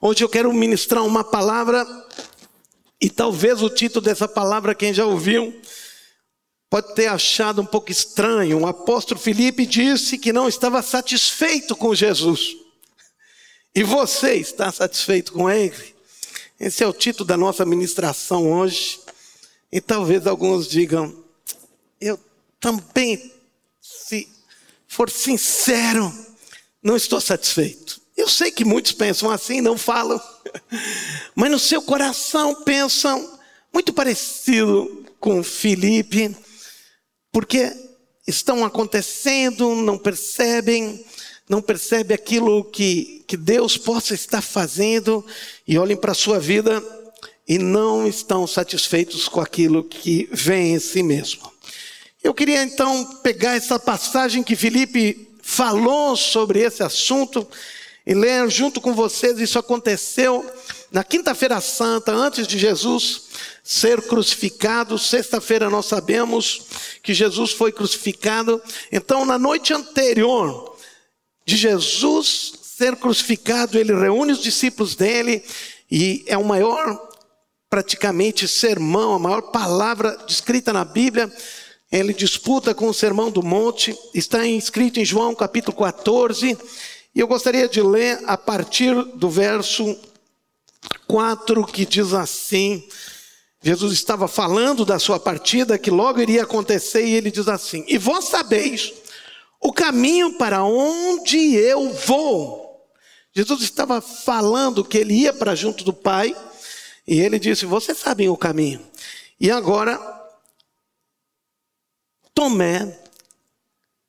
Hoje eu quero ministrar uma palavra, e talvez o título dessa palavra, quem já ouviu, pode ter achado um pouco estranho. O apóstolo Filipe disse que não estava satisfeito com Jesus. E você está satisfeito com ele? Esse é o título da nossa ministração hoje. E talvez alguns digam, eu também, se for sincero, não estou satisfeito. Eu sei que muitos pensam assim, não falam, mas no seu coração pensam muito parecido com Felipe, porque estão acontecendo, não percebem, não percebem aquilo que, que Deus possa estar fazendo e olhem para a sua vida e não estão satisfeitos com aquilo que vem em si mesmo. Eu queria então pegar essa passagem que Felipe falou sobre esse assunto e ler junto com vocês. Isso aconteceu na Quinta-feira Santa, antes de Jesus ser crucificado. Sexta-feira nós sabemos que Jesus foi crucificado. Então, na noite anterior de Jesus ser crucificado, ele reúne os discípulos dele e é o maior, praticamente, sermão, a maior palavra descrita na Bíblia. Ele disputa com o Sermão do Monte, está escrito em João capítulo 14. E eu gostaria de ler a partir do verso 4, que diz assim: Jesus estava falando da sua partida, que logo iria acontecer, e ele diz assim: E vós sabeis o caminho para onde eu vou. Jesus estava falando que ele ia para junto do Pai, e ele disse: Vocês sabem o caminho. E agora, Tomé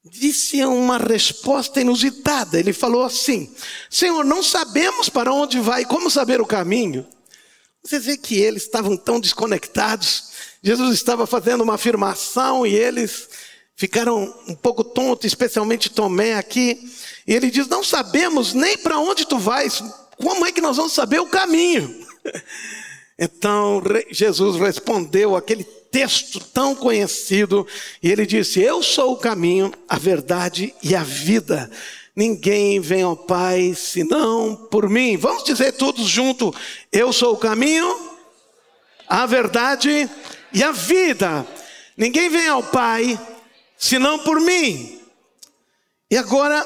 disse uma resposta inusitada. Ele falou assim: Senhor, não sabemos para onde vai, como saber o caminho? Você vê que eles estavam tão desconectados. Jesus estava fazendo uma afirmação e eles ficaram um pouco tontos, especialmente Tomé aqui. E ele diz: Não sabemos nem para onde tu vais, como é que nós vamos saber o caminho? Então Jesus respondeu aquele texto tão conhecido, e ele disse: Eu sou o caminho, a verdade e a vida. Ninguém vem ao Pai senão por mim. Vamos dizer todos juntos: Eu sou o caminho, a verdade e a vida. Ninguém vem ao Pai senão por mim. E agora,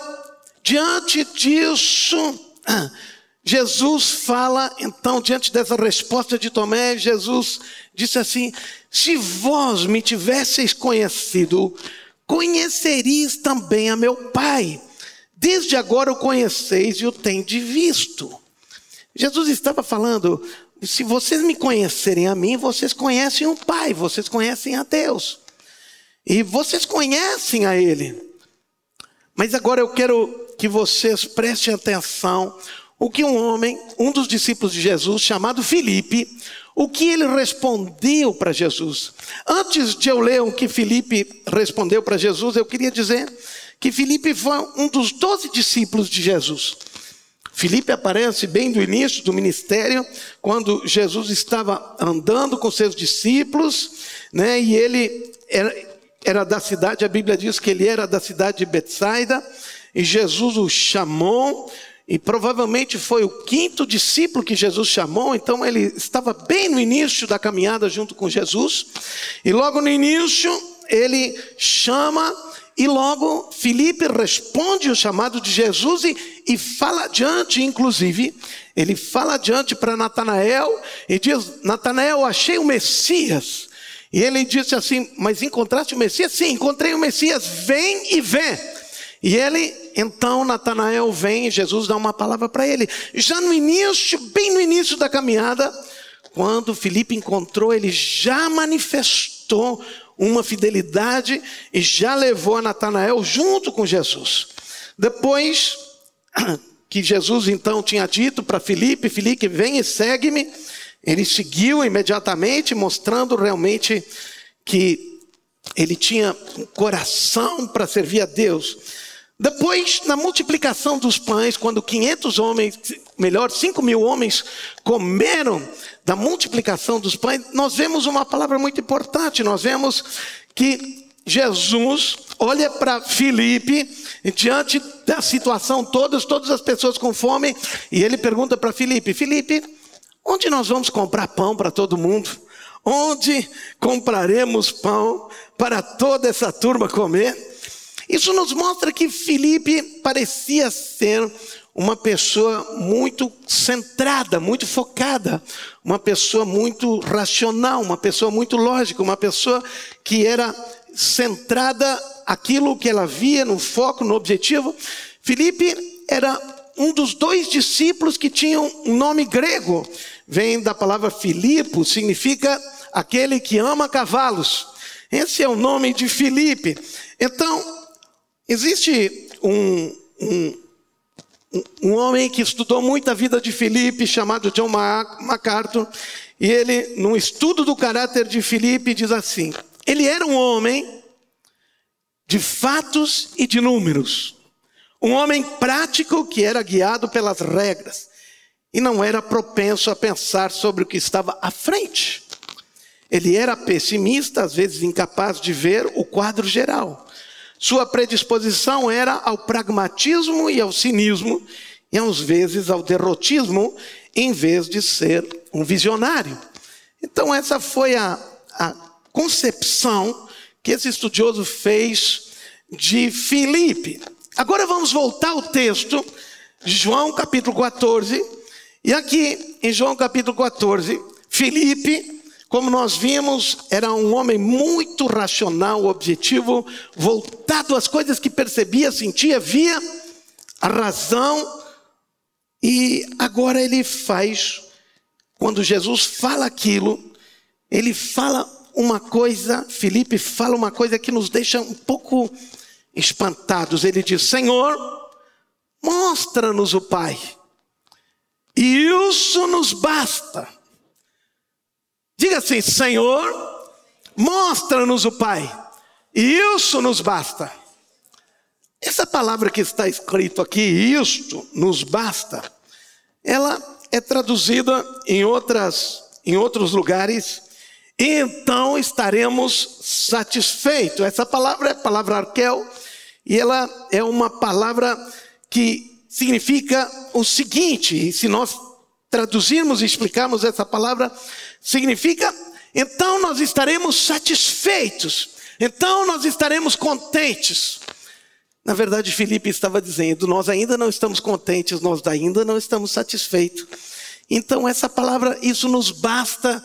diante disso, Jesus fala, então, diante dessa resposta de Tomé, Jesus disse assim: Se vós me tivesseis conhecido, conheceríeis também a meu Pai. Desde agora o conheceis e o tendes visto. Jesus estava falando: se vocês me conhecerem a mim, vocês conhecem o Pai, vocês conhecem a Deus. E vocês conhecem a Ele. Mas agora eu quero que vocês prestem atenção o que um homem, um dos discípulos de Jesus, chamado Filipe, o que ele respondeu para Jesus. Antes de eu ler o que Filipe respondeu para Jesus, eu queria dizer que Filipe foi um dos doze discípulos de Jesus. Filipe aparece bem do início do ministério, quando Jesus estava andando com seus discípulos, né, e ele era, era da cidade, a Bíblia diz que ele era da cidade de Betsaida, e Jesus o chamou, e provavelmente foi o quinto discípulo que Jesus chamou, então ele estava bem no início da caminhada junto com Jesus. E logo no início, ele chama, e logo Felipe responde o chamado de Jesus e, e fala adiante, inclusive, ele fala adiante para Natanael e diz: Natanael, achei o Messias. E ele disse assim: Mas encontraste o Messias? Sim, encontrei o Messias, vem e vê. E ele, então, Natanael vem, Jesus dá uma palavra para ele. Já no início, bem no início da caminhada, quando Felipe encontrou, ele já manifestou uma fidelidade e já levou a Natanael junto com Jesus. Depois que Jesus então tinha dito para Felipe, Felipe, vem e segue-me, ele seguiu imediatamente, mostrando realmente que ele tinha um coração para servir a Deus. Depois, na multiplicação dos pães, quando 500 homens, melhor, 5 mil homens comeram da multiplicação dos pães, nós vemos uma palavra muito importante. Nós vemos que Jesus olha para Filipe, diante da situação toda, todas as pessoas com fome, e ele pergunta para Filipe: Filipe, onde nós vamos comprar pão para todo mundo? Onde compraremos pão para toda essa turma comer? Isso nos mostra que Filipe parecia ser uma pessoa muito centrada, muito focada, uma pessoa muito racional, uma pessoa muito lógica, uma pessoa que era centrada aquilo que ela via no foco, no objetivo. Filipe era um dos dois discípulos que tinham um nome grego. Vem da palavra Filipo, significa aquele que ama cavalos. Esse é o nome de Filipe. Então, existe um, um, um homem que estudou muito a vida de Filipe, chamado John MacArthur, e ele, num estudo do caráter de Filipe, diz assim: ele era um homem de fatos e de números. Um homem prático que era guiado pelas regras e não era propenso a pensar sobre o que estava à frente. Ele era pessimista, às vezes incapaz de ver o quadro geral. Sua predisposição era ao pragmatismo e ao cinismo, e às vezes ao derrotismo, em vez de ser um visionário. Então, essa foi a, a concepção que esse estudioso fez de Filipe. Agora vamos voltar ao texto de João capítulo 14. E aqui em João capítulo 14, Filipe, como nós vimos, era um homem muito racional, objetivo, voltado às coisas que percebia, sentia, via a razão. E agora ele faz, quando Jesus fala aquilo, ele fala uma coisa, Felipe fala uma coisa que nos deixa um pouco espantados. Ele diz: Senhor, mostra-nos o Pai, e isso nos basta. Diga assim: Senhor, mostra-nos o Pai, e isso nos basta. Essa palavra que está escrito aqui, isto nos basta, ela é traduzida em outras em outros lugares então estaremos satisfeitos. Essa palavra é a palavra arquel, e ela é uma palavra que significa o seguinte, e se nós traduzirmos e explicarmos essa palavra, significa então nós estaremos satisfeitos, então nós estaremos contentes. Na verdade, Felipe estava dizendo: nós ainda não estamos contentes, nós ainda não estamos satisfeitos. Então, essa palavra, isso nos basta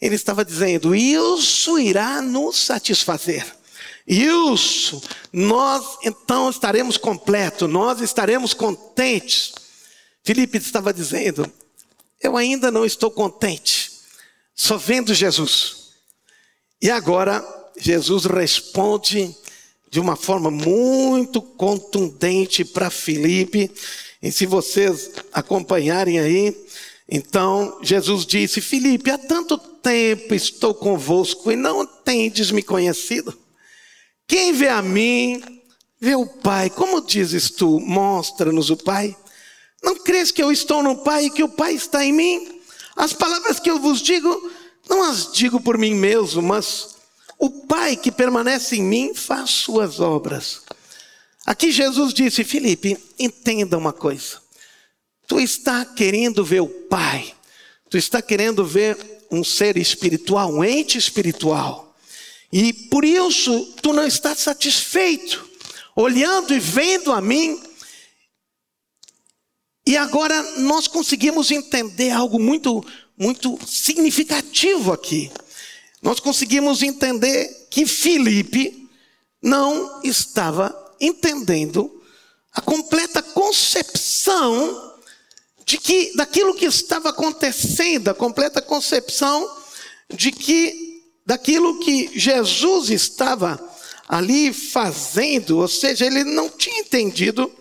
ele estava dizendo: Isso irá nos satisfazer. Isso, nós então estaremos completos, nós estaremos contentes. Filipe estava dizendo: Eu ainda não estou contente, só vendo Jesus. E agora, Jesus responde de uma forma muito contundente para Filipe. E se vocês acompanharem aí, então Jesus disse: Filipe, há tanto tempo estou convosco e não tendes me conhecido. Quem vê a mim, vê o Pai. Como dizes tu, mostra-nos o Pai? Não crês que eu estou no Pai e que o Pai está em mim? As palavras que eu vos digo, não as digo por mim mesmo, mas o Pai que permanece em mim faz suas obras. Aqui Jesus disse: Filipe, entenda uma coisa. Tu está querendo ver o Pai, tu está querendo ver um ser espiritual, um ente espiritual. E por isso tu não estás satisfeito, olhando e vendo a mim. E agora nós conseguimos entender algo muito, muito significativo aqui. Nós conseguimos entender que Filipe não estava entendendo a completa concepção de que daquilo que estava acontecendo, a completa concepção de que daquilo que Jesus estava ali fazendo, ou seja, ele não tinha entendido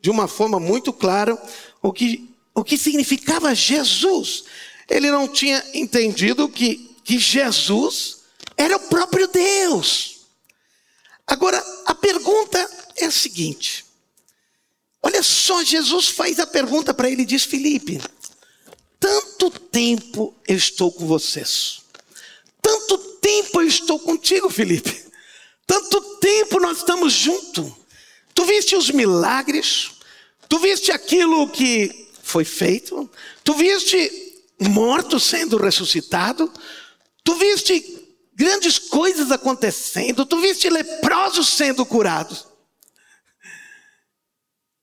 de uma forma muito clara o que, o que significava Jesus. Ele não tinha entendido que, que Jesus era o próprio Deus. Agora, a pergunta é a seguinte: Olha só, Jesus faz a pergunta para ele e diz: Felipe, tanto tempo eu estou com vocês. Tanto tempo eu estou contigo, Felipe. Tanto tempo nós estamos juntos. Tu viste os milagres, tu viste aquilo que foi feito, tu viste morto sendo ressuscitado, tu viste grandes coisas acontecendo, tu viste leprosos sendo curados.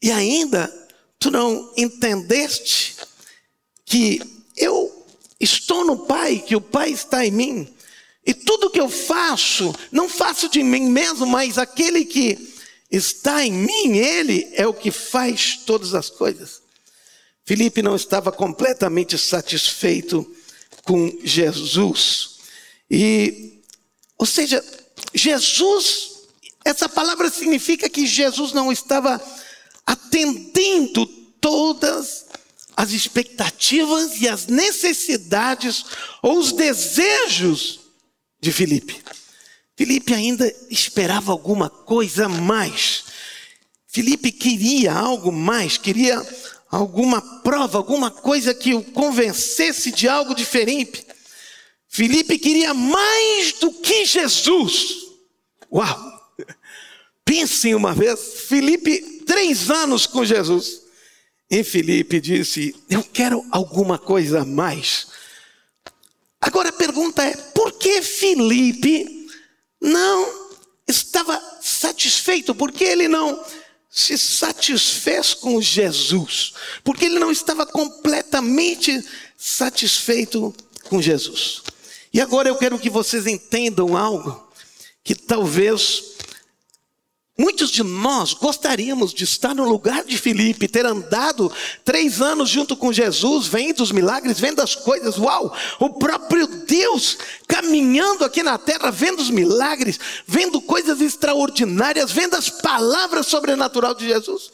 E ainda tu não entendeste que eu estou no Pai, que o Pai está em mim. E tudo que eu faço, não faço de mim mesmo, mas aquele que está em mim, ele é o que faz todas as coisas. Felipe não estava completamente satisfeito com Jesus. E, ou seja, Jesus, essa palavra significa que Jesus não estava atendendo todas as expectativas e as necessidades ou os desejos de Filipe. Filipe ainda esperava alguma coisa mais. Filipe queria algo mais, queria alguma prova, alguma coisa que o convencesse de algo diferente. Filipe queria mais do que Jesus. Uau! Pensem uma vez, Filipe, três anos com Jesus. E Filipe disse: Eu quero alguma coisa a mais. Agora a pergunta é: por que Filipe não estava satisfeito? Por que ele não se satisfez com Jesus? Porque ele não estava completamente satisfeito com Jesus. E agora eu quero que vocês entendam algo que talvez Muitos de nós gostaríamos de estar no lugar de Filipe, ter andado três anos junto com Jesus, vendo os milagres, vendo as coisas, uau! O próprio Deus caminhando aqui na terra, vendo os milagres, vendo coisas extraordinárias, vendo as palavras sobrenaturais de Jesus.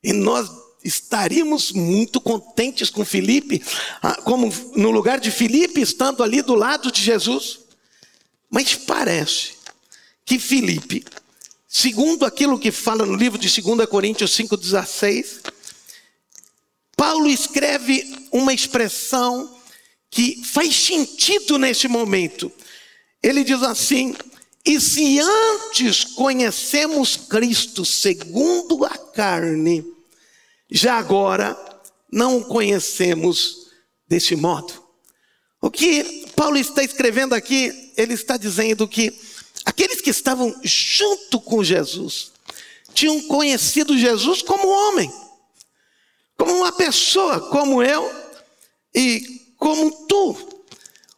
E nós estaríamos muito contentes com Filipe, ah, como no lugar de Filipe, estando ali do lado de Jesus. Mas parece que Filipe Segundo aquilo que fala no livro de 2 Coríntios 5,16, Paulo escreve uma expressão que faz sentido neste momento. Ele diz assim: E se antes conhecemos Cristo segundo a carne, já agora não o conhecemos deste modo. O que Paulo está escrevendo aqui, ele está dizendo que Aqueles que estavam junto com Jesus tinham conhecido Jesus como homem, como uma pessoa como eu e como tu.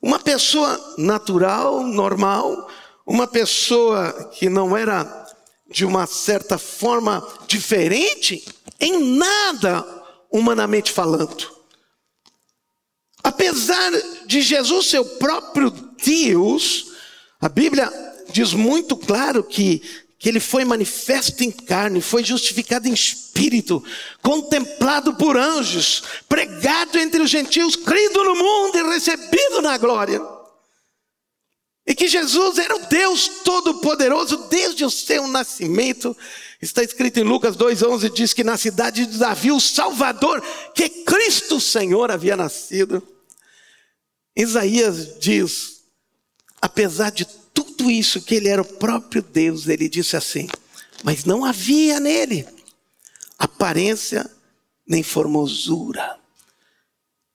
Uma pessoa natural, normal, uma pessoa que não era de uma certa forma diferente em nada humanamente falando. Apesar de Jesus ser o próprio Deus, a Bíblia diz muito claro que, que ele foi manifesto em carne, foi justificado em espírito, contemplado por anjos, pregado entre os gentios, crido no mundo e recebido na glória. E que Jesus era o Deus Todo-Poderoso desde o seu nascimento. Está escrito em Lucas 2,11: diz que na cidade de Davi, o Salvador, que Cristo Senhor havia nascido. Isaías diz: apesar de tudo isso, que ele era o próprio Deus, ele disse assim: Mas não havia nele aparência nem formosura.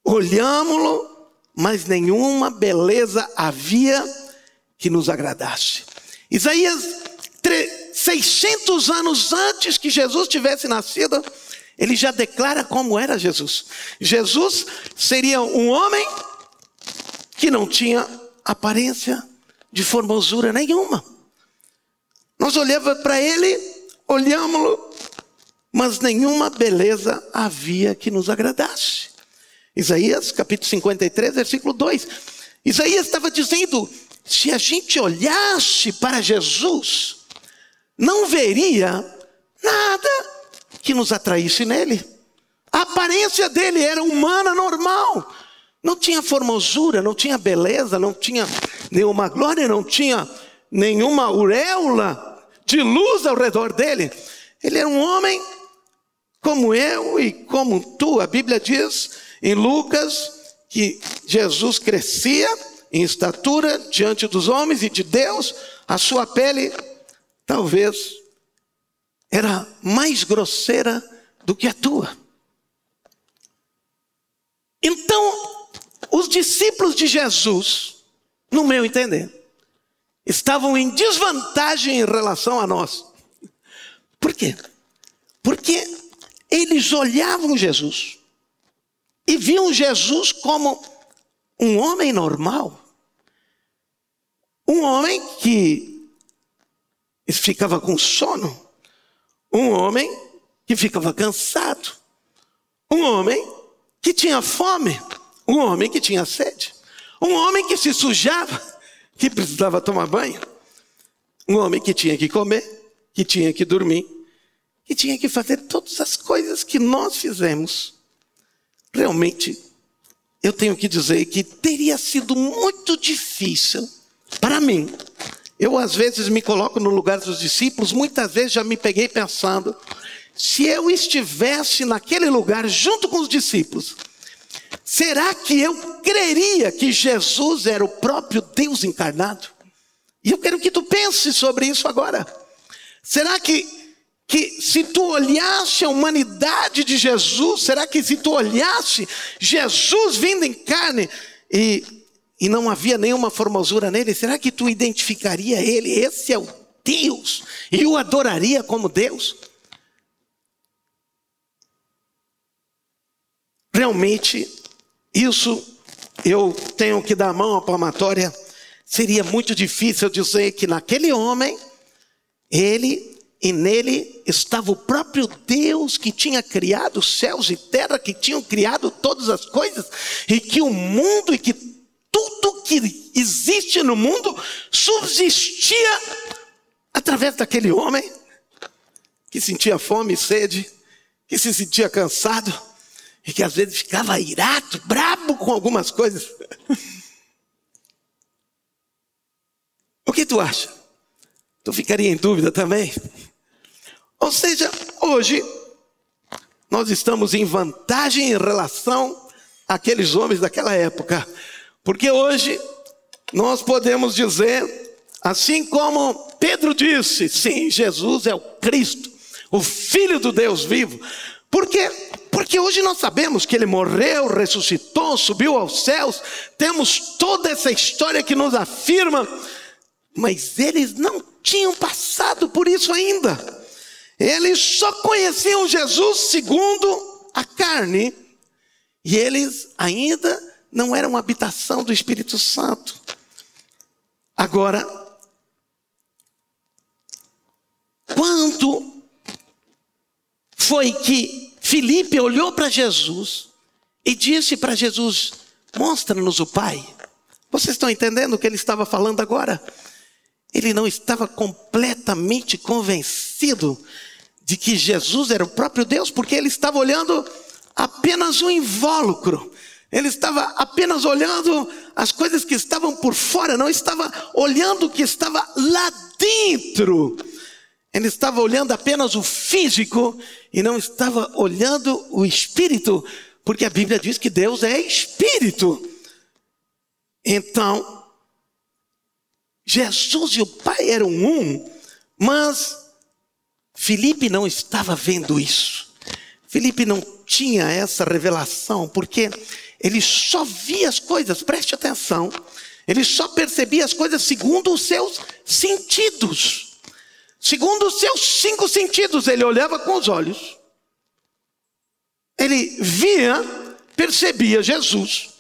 Olhámo-lo, mas nenhuma beleza havia que nos agradasse. Isaías, 600 anos antes que Jesus tivesse nascido, ele já declara como era Jesus. Jesus seria um homem que não tinha aparência de formosura nenhuma. Nós olhávamos para ele, olhámos-lo, mas nenhuma beleza havia que nos agradasse. Isaías capítulo 53, versículo 2. Isaías estava dizendo: se a gente olhasse para Jesus, não veria nada que nos atraísse nele. A aparência dele era humana, normal. Não tinha formosura, não tinha beleza, não tinha nenhuma glória, não tinha nenhuma auréola de luz ao redor dele. Ele era um homem como eu e como tu. A Bíblia diz em Lucas que Jesus crescia em estatura diante dos homens e de Deus, a sua pele talvez era mais grosseira do que a tua. Então, os discípulos de Jesus, no meu entender, estavam em desvantagem em relação a nós. Por quê? Porque eles olhavam Jesus e viam Jesus como um homem normal. Um homem que ficava com sono. Um homem que ficava cansado. Um homem que tinha fome. Um homem que tinha sede. Um homem que se sujava, que precisava tomar banho. Um homem que tinha que comer, que tinha que dormir, que tinha que fazer todas as coisas que nós fizemos. Realmente, eu tenho que dizer que teria sido muito difícil para mim. Eu, às vezes, me coloco no lugar dos discípulos, muitas vezes já me peguei pensando: se eu estivesse naquele lugar junto com os discípulos, será que eu creria que Jesus era o próprio Deus encarnado? E eu quero que tu pense sobre isso agora. Será que que se tu olhasse a humanidade de Jesus, será que se tu olhasse Jesus vindo em carne e, e não havia nenhuma formosura nele, será que tu identificaria ele? Esse é o Deus e o adoraria como Deus? Realmente, isso eu tenho que dar a mão à palmatória. Seria muito difícil dizer que naquele homem, ele e nele estava o próprio Deus que tinha criado céus e terra, que tinham criado todas as coisas, e que o mundo e que tudo que existe no mundo subsistia através daquele homem que sentia fome e sede, que se sentia cansado e que às vezes ficava irado, brabo com algumas coisas. o que tu acha? Tu ficaria em dúvida também? Ou seja, hoje nós estamos em vantagem em relação àqueles homens daquela época, porque hoje nós podemos dizer, assim como Pedro disse, sim, Jesus é o Cristo, o Filho do Deus vivo. Por quê? Porque hoje nós sabemos que ele morreu, ressuscitou, subiu aos céus, temos toda essa história que nos afirma, mas eles não tinham passado por isso ainda. Eles só conheciam Jesus segundo a carne, e eles ainda não eram habitação do Espírito Santo. Agora, quando foi que Felipe olhou para Jesus e disse para Jesus: Mostra-nos o Pai. Vocês estão entendendo o que ele estava falando agora? Ele não estava completamente convencido de que Jesus era o próprio Deus, porque ele estava olhando apenas o invólucro. Ele estava apenas olhando as coisas que estavam por fora, não estava olhando o que estava lá dentro. Ele estava olhando apenas o físico e não estava olhando o espírito, porque a Bíblia diz que Deus é espírito. Então, Jesus e o Pai eram um, mas Felipe não estava vendo isso. Felipe não tinha essa revelação, porque ele só via as coisas, preste atenção, ele só percebia as coisas segundo os seus sentidos. Segundo os seus cinco sentidos, ele olhava com os olhos, ele via, percebia Jesus,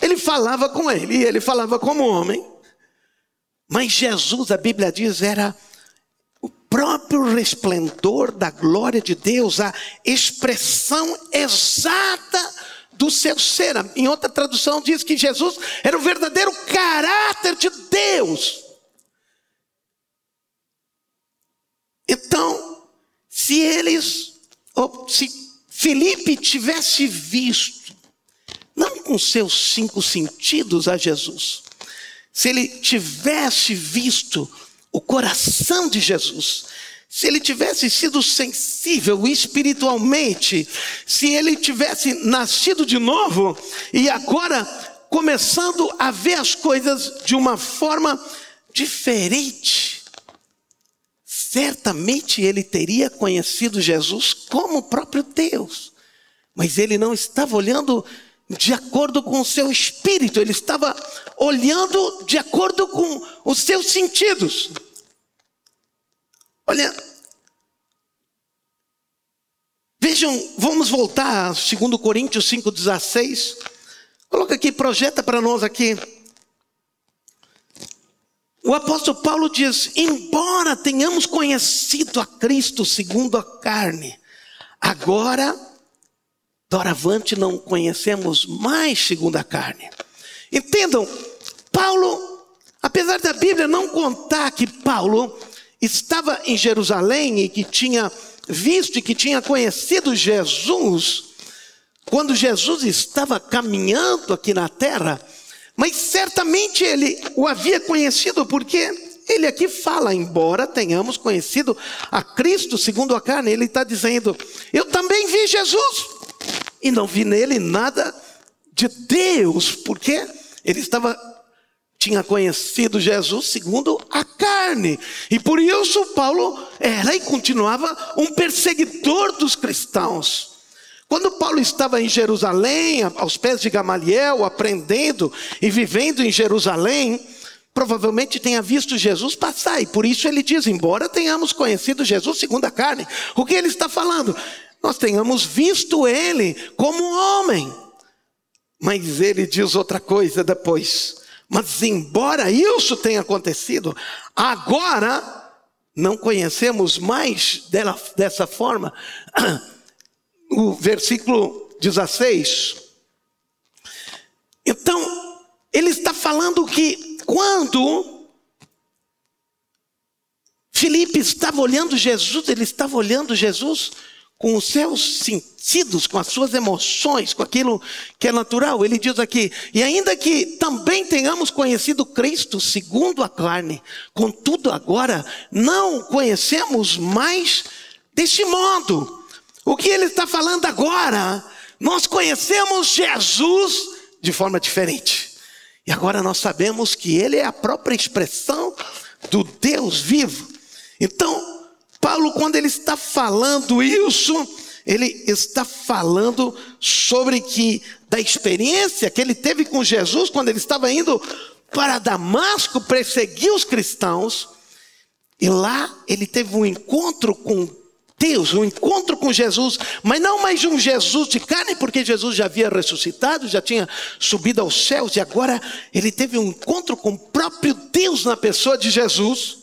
ele falava com ele, ele falava como homem, mas Jesus, a Bíblia diz, era próprio resplendor da glória de Deus, a expressão exata do seu ser. Em outra tradução diz que Jesus era o verdadeiro caráter de Deus. Então, se eles, se Felipe tivesse visto, não com seus cinco sentidos a Jesus, se ele tivesse visto o coração de Jesus, se ele tivesse sido sensível espiritualmente, se ele tivesse nascido de novo e agora começando a ver as coisas de uma forma diferente, certamente ele teria conhecido Jesus como o próprio Deus, mas ele não estava olhando de acordo com o seu espírito, ele estava olhando de acordo com os seus sentidos. Olha, vejam, vamos voltar a 2 Coríntios 5,16. Coloca aqui, projeta para nós aqui. O apóstolo Paulo diz: embora tenhamos conhecido a Cristo segundo a carne, agora, doravante, não conhecemos mais segundo a carne. Entendam, Paulo, apesar da Bíblia não contar que Paulo estava em Jerusalém e que tinha visto e que tinha conhecido Jesus, quando Jesus estava caminhando aqui na terra, mas certamente ele o havia conhecido, porque ele aqui fala, embora tenhamos conhecido a Cristo segundo a carne, ele está dizendo: Eu também vi Jesus, e não vi nele nada de Deus, porque ele estava tinha conhecido Jesus segundo a carne. E por isso Paulo era e continuava um perseguidor dos cristãos. Quando Paulo estava em Jerusalém, aos pés de Gamaliel, aprendendo e vivendo em Jerusalém, provavelmente tenha visto Jesus passar, e por isso ele diz: embora tenhamos conhecido Jesus segundo a carne, o que ele está falando? Nós tenhamos visto ele como homem. Mas ele diz outra coisa depois. Mas embora isso tenha acontecido, agora não conhecemos mais dela, dessa forma o versículo 16. Então, ele está falando que quando Filipe estava olhando Jesus, ele estava olhando Jesus com os seus sentidos, com as suas emoções, com aquilo que é natural. Ele diz aqui: e ainda que também tenhamos conhecido Cristo segundo a carne, contudo agora não conhecemos mais deste modo. O que ele está falando agora, nós conhecemos Jesus de forma diferente. E agora nós sabemos que ele é a própria expressão do Deus vivo. Então, Paulo, quando ele está falando isso, ele está falando sobre que da experiência que ele teve com Jesus quando ele estava indo para Damasco perseguir os cristãos. E lá ele teve um encontro com Deus, um encontro com Jesus, mas não mais um Jesus de carne, porque Jesus já havia ressuscitado, já tinha subido aos céus, e agora ele teve um encontro com o próprio Deus na pessoa de Jesus.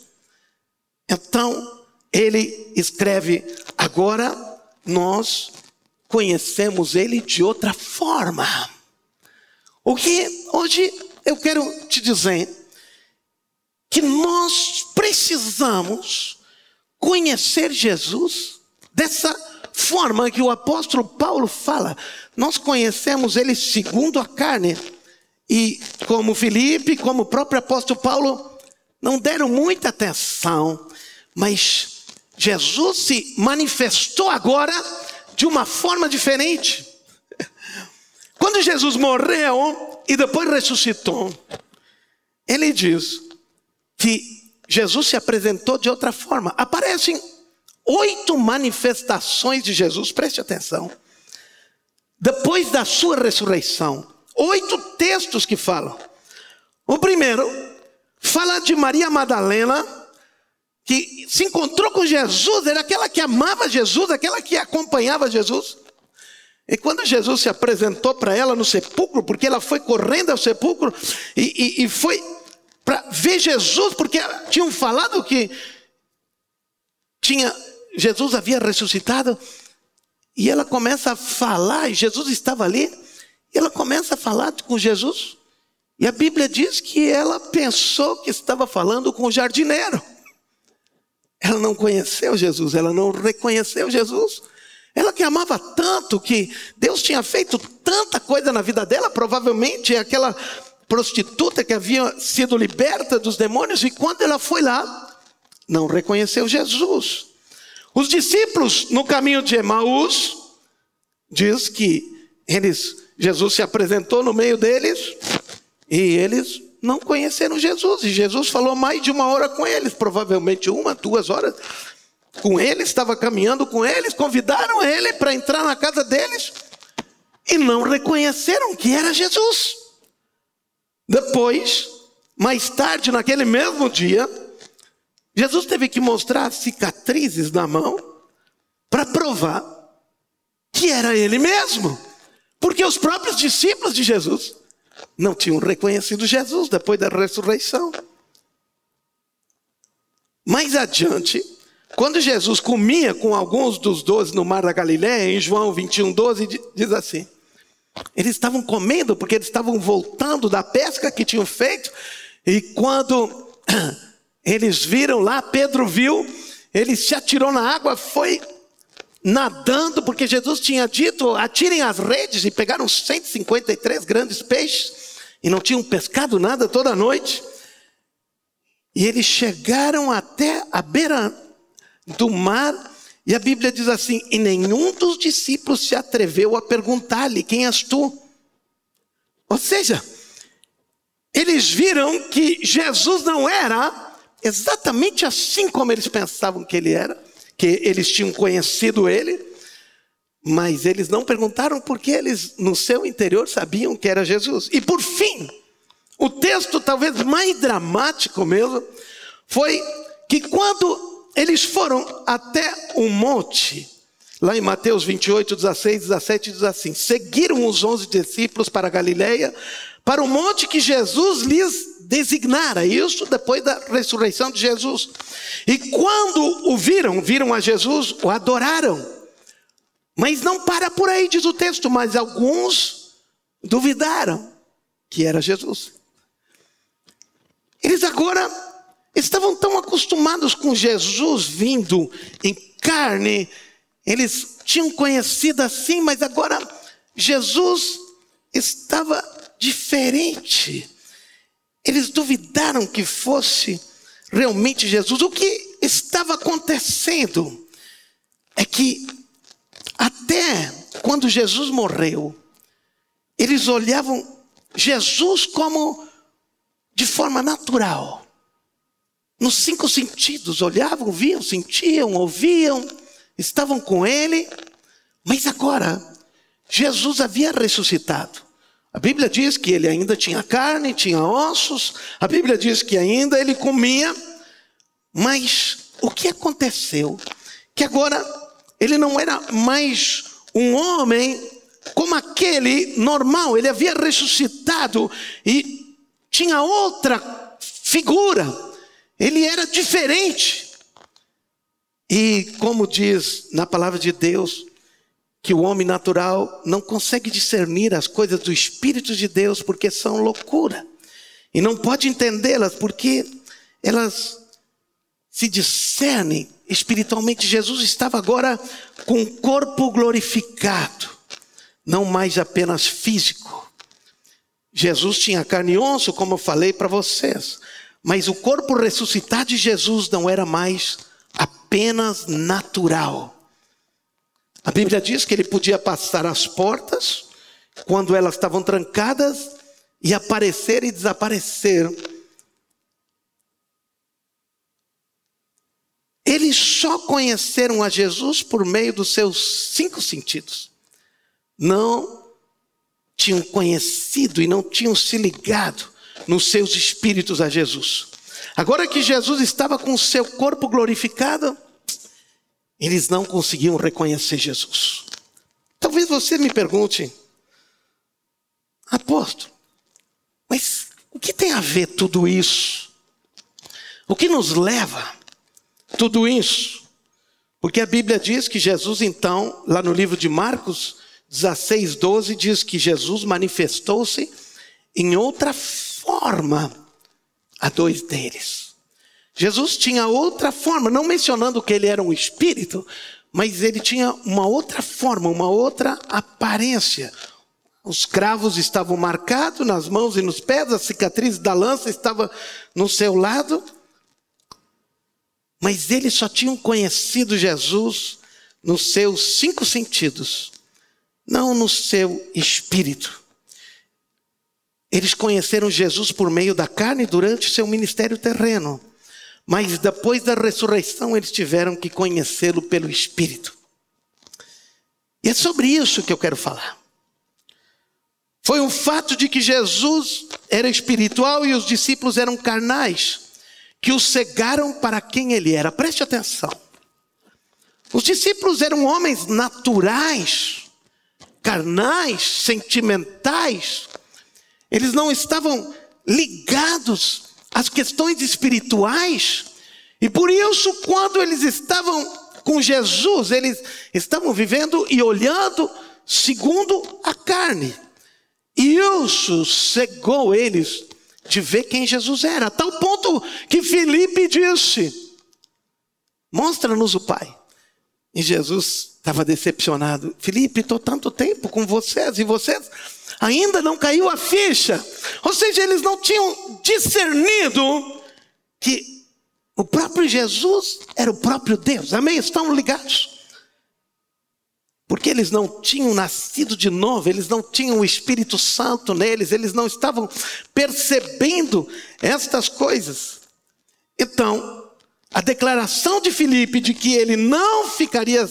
Então, ele escreve: agora nós conhecemos ele de outra forma. O que hoje eu quero te dizer que nós precisamos conhecer Jesus dessa forma que o apóstolo Paulo fala. Nós conhecemos ele segundo a carne. E como Felipe, como o próprio apóstolo Paulo, não deram muita atenção, mas Jesus se manifestou agora de uma forma diferente. Quando Jesus morreu e depois ressuscitou, ele diz que Jesus se apresentou de outra forma. Aparecem oito manifestações de Jesus, preste atenção. Depois da sua ressurreição, oito textos que falam. O primeiro fala de Maria Madalena, que se encontrou com Jesus, era aquela que amava Jesus, aquela que acompanhava Jesus. E quando Jesus se apresentou para ela no sepulcro, porque ela foi correndo ao sepulcro e, e, e foi para ver Jesus, porque tinham falado que tinha Jesus havia ressuscitado, e ela começa a falar, e Jesus estava ali, e ela começa a falar com Jesus. E a Bíblia diz que ela pensou que estava falando com o jardineiro. Ela não conheceu Jesus, ela não reconheceu Jesus. Ela que amava tanto, que Deus tinha feito tanta coisa na vida dela, provavelmente aquela prostituta que havia sido liberta dos demônios, e quando ela foi lá, não reconheceu Jesus. Os discípulos no caminho de Emaús, diz que eles, Jesus se apresentou no meio deles, e eles não conheceram Jesus. E Jesus falou mais de uma hora com eles, provavelmente uma, duas horas com eles, estava caminhando com eles, convidaram ele para entrar na casa deles e não reconheceram que era Jesus. Depois, mais tarde, naquele mesmo dia, Jesus teve que mostrar cicatrizes na mão para provar que era ele mesmo. Porque os próprios discípulos de Jesus não tinham reconhecido Jesus depois da ressurreição. Mais adiante, quando Jesus comia com alguns dos doze no mar da Galiléia, em João 21, 12, diz assim: eles estavam comendo porque eles estavam voltando da pesca que tinham feito, e quando eles viram lá, Pedro viu, ele se atirou na água, foi nadando, porque Jesus tinha dito: atirem as redes, e pegaram 153 grandes peixes, e não tinham pescado nada toda a noite. E eles chegaram até a beira do mar, e a Bíblia diz assim: e nenhum dos discípulos se atreveu a perguntar-lhe: quem és tu? Ou seja, eles viram que Jesus não era exatamente assim como eles pensavam que ele era, que eles tinham conhecido ele, mas eles não perguntaram porque eles, no seu interior, sabiam que era Jesus. E por fim, o texto talvez mais dramático mesmo, foi que quando eles foram até um monte, lá em Mateus 28, 16, 17, diz assim: seguiram os onze discípulos para a Galileia, para o monte que Jesus lhes designara, isso depois da ressurreição de Jesus. E quando o viram, viram a Jesus, o adoraram. Mas não para por aí, diz o texto, mas alguns duvidaram que era Jesus. Eles agora estavam tão acostumados com Jesus vindo em carne, eles tinham conhecido assim, mas agora Jesus estava diferente. Eles duvidaram que fosse realmente Jesus. O que estava acontecendo é que até quando Jesus morreu, eles olhavam Jesus como de forma natural. Nos cinco sentidos, olhavam, viam, sentiam, ouviam, estavam com ele, mas agora Jesus havia ressuscitado. A Bíblia diz que ele ainda tinha carne, tinha ossos, a Bíblia diz que ainda ele comia, mas o que aconteceu? Que agora ele não era mais um homem como aquele normal, ele havia ressuscitado e tinha outra figura, ele era diferente. E como diz na palavra de Deus, que o homem natural não consegue discernir as coisas do Espírito de Deus porque são loucura. E não pode entendê-las porque elas se discernem espiritualmente. Jesus estava agora com o corpo glorificado, não mais apenas físico. Jesus tinha carne e osso, como eu falei para vocês, mas o corpo ressuscitado de Jesus não era mais apenas natural a Bíblia diz que ele podia passar as portas quando elas estavam trancadas e aparecer e desaparecer. Eles só conheceram a Jesus por meio dos seus cinco sentidos. Não tinham conhecido e não tinham se ligado nos seus espíritos a Jesus. Agora que Jesus estava com o seu corpo glorificado, eles não conseguiam reconhecer Jesus. Talvez você me pergunte, apóstolo, mas o que tem a ver tudo isso? O que nos leva tudo isso? Porque a Bíblia diz que Jesus, então, lá no livro de Marcos 16, 12, diz que Jesus manifestou-se em outra a dois deles. Jesus tinha outra forma, não mencionando que ele era um espírito, mas ele tinha uma outra forma, uma outra aparência. Os cravos estavam marcados nas mãos e nos pés, a cicatriz da lança estava no seu lado. Mas eles só tinham conhecido Jesus nos seus cinco sentidos, não no seu espírito. Eles conheceram Jesus por meio da carne durante seu ministério terreno. Mas depois da ressurreição, eles tiveram que conhecê-lo pelo Espírito. E é sobre isso que eu quero falar. Foi o fato de que Jesus era espiritual e os discípulos eram carnais, que o cegaram para quem ele era. Preste atenção. Os discípulos eram homens naturais, carnais, sentimentais. Eles não estavam ligados às questões espirituais. E por isso, quando eles estavam com Jesus, eles estavam vivendo e olhando segundo a carne. E isso cegou eles de ver quem Jesus era, a tal ponto que Felipe disse: Mostra-nos o Pai. E Jesus estava decepcionado. Felipe, estou tanto tempo com vocês e vocês ainda não caiu a ficha. Ou seja, eles não tinham discernido que o próprio Jesus era o próprio Deus. Amém? Estão ligados? Porque eles não tinham nascido de novo, eles não tinham o Espírito Santo neles, eles não estavam percebendo estas coisas. Então, a declaração de Filipe de que ele não ficaria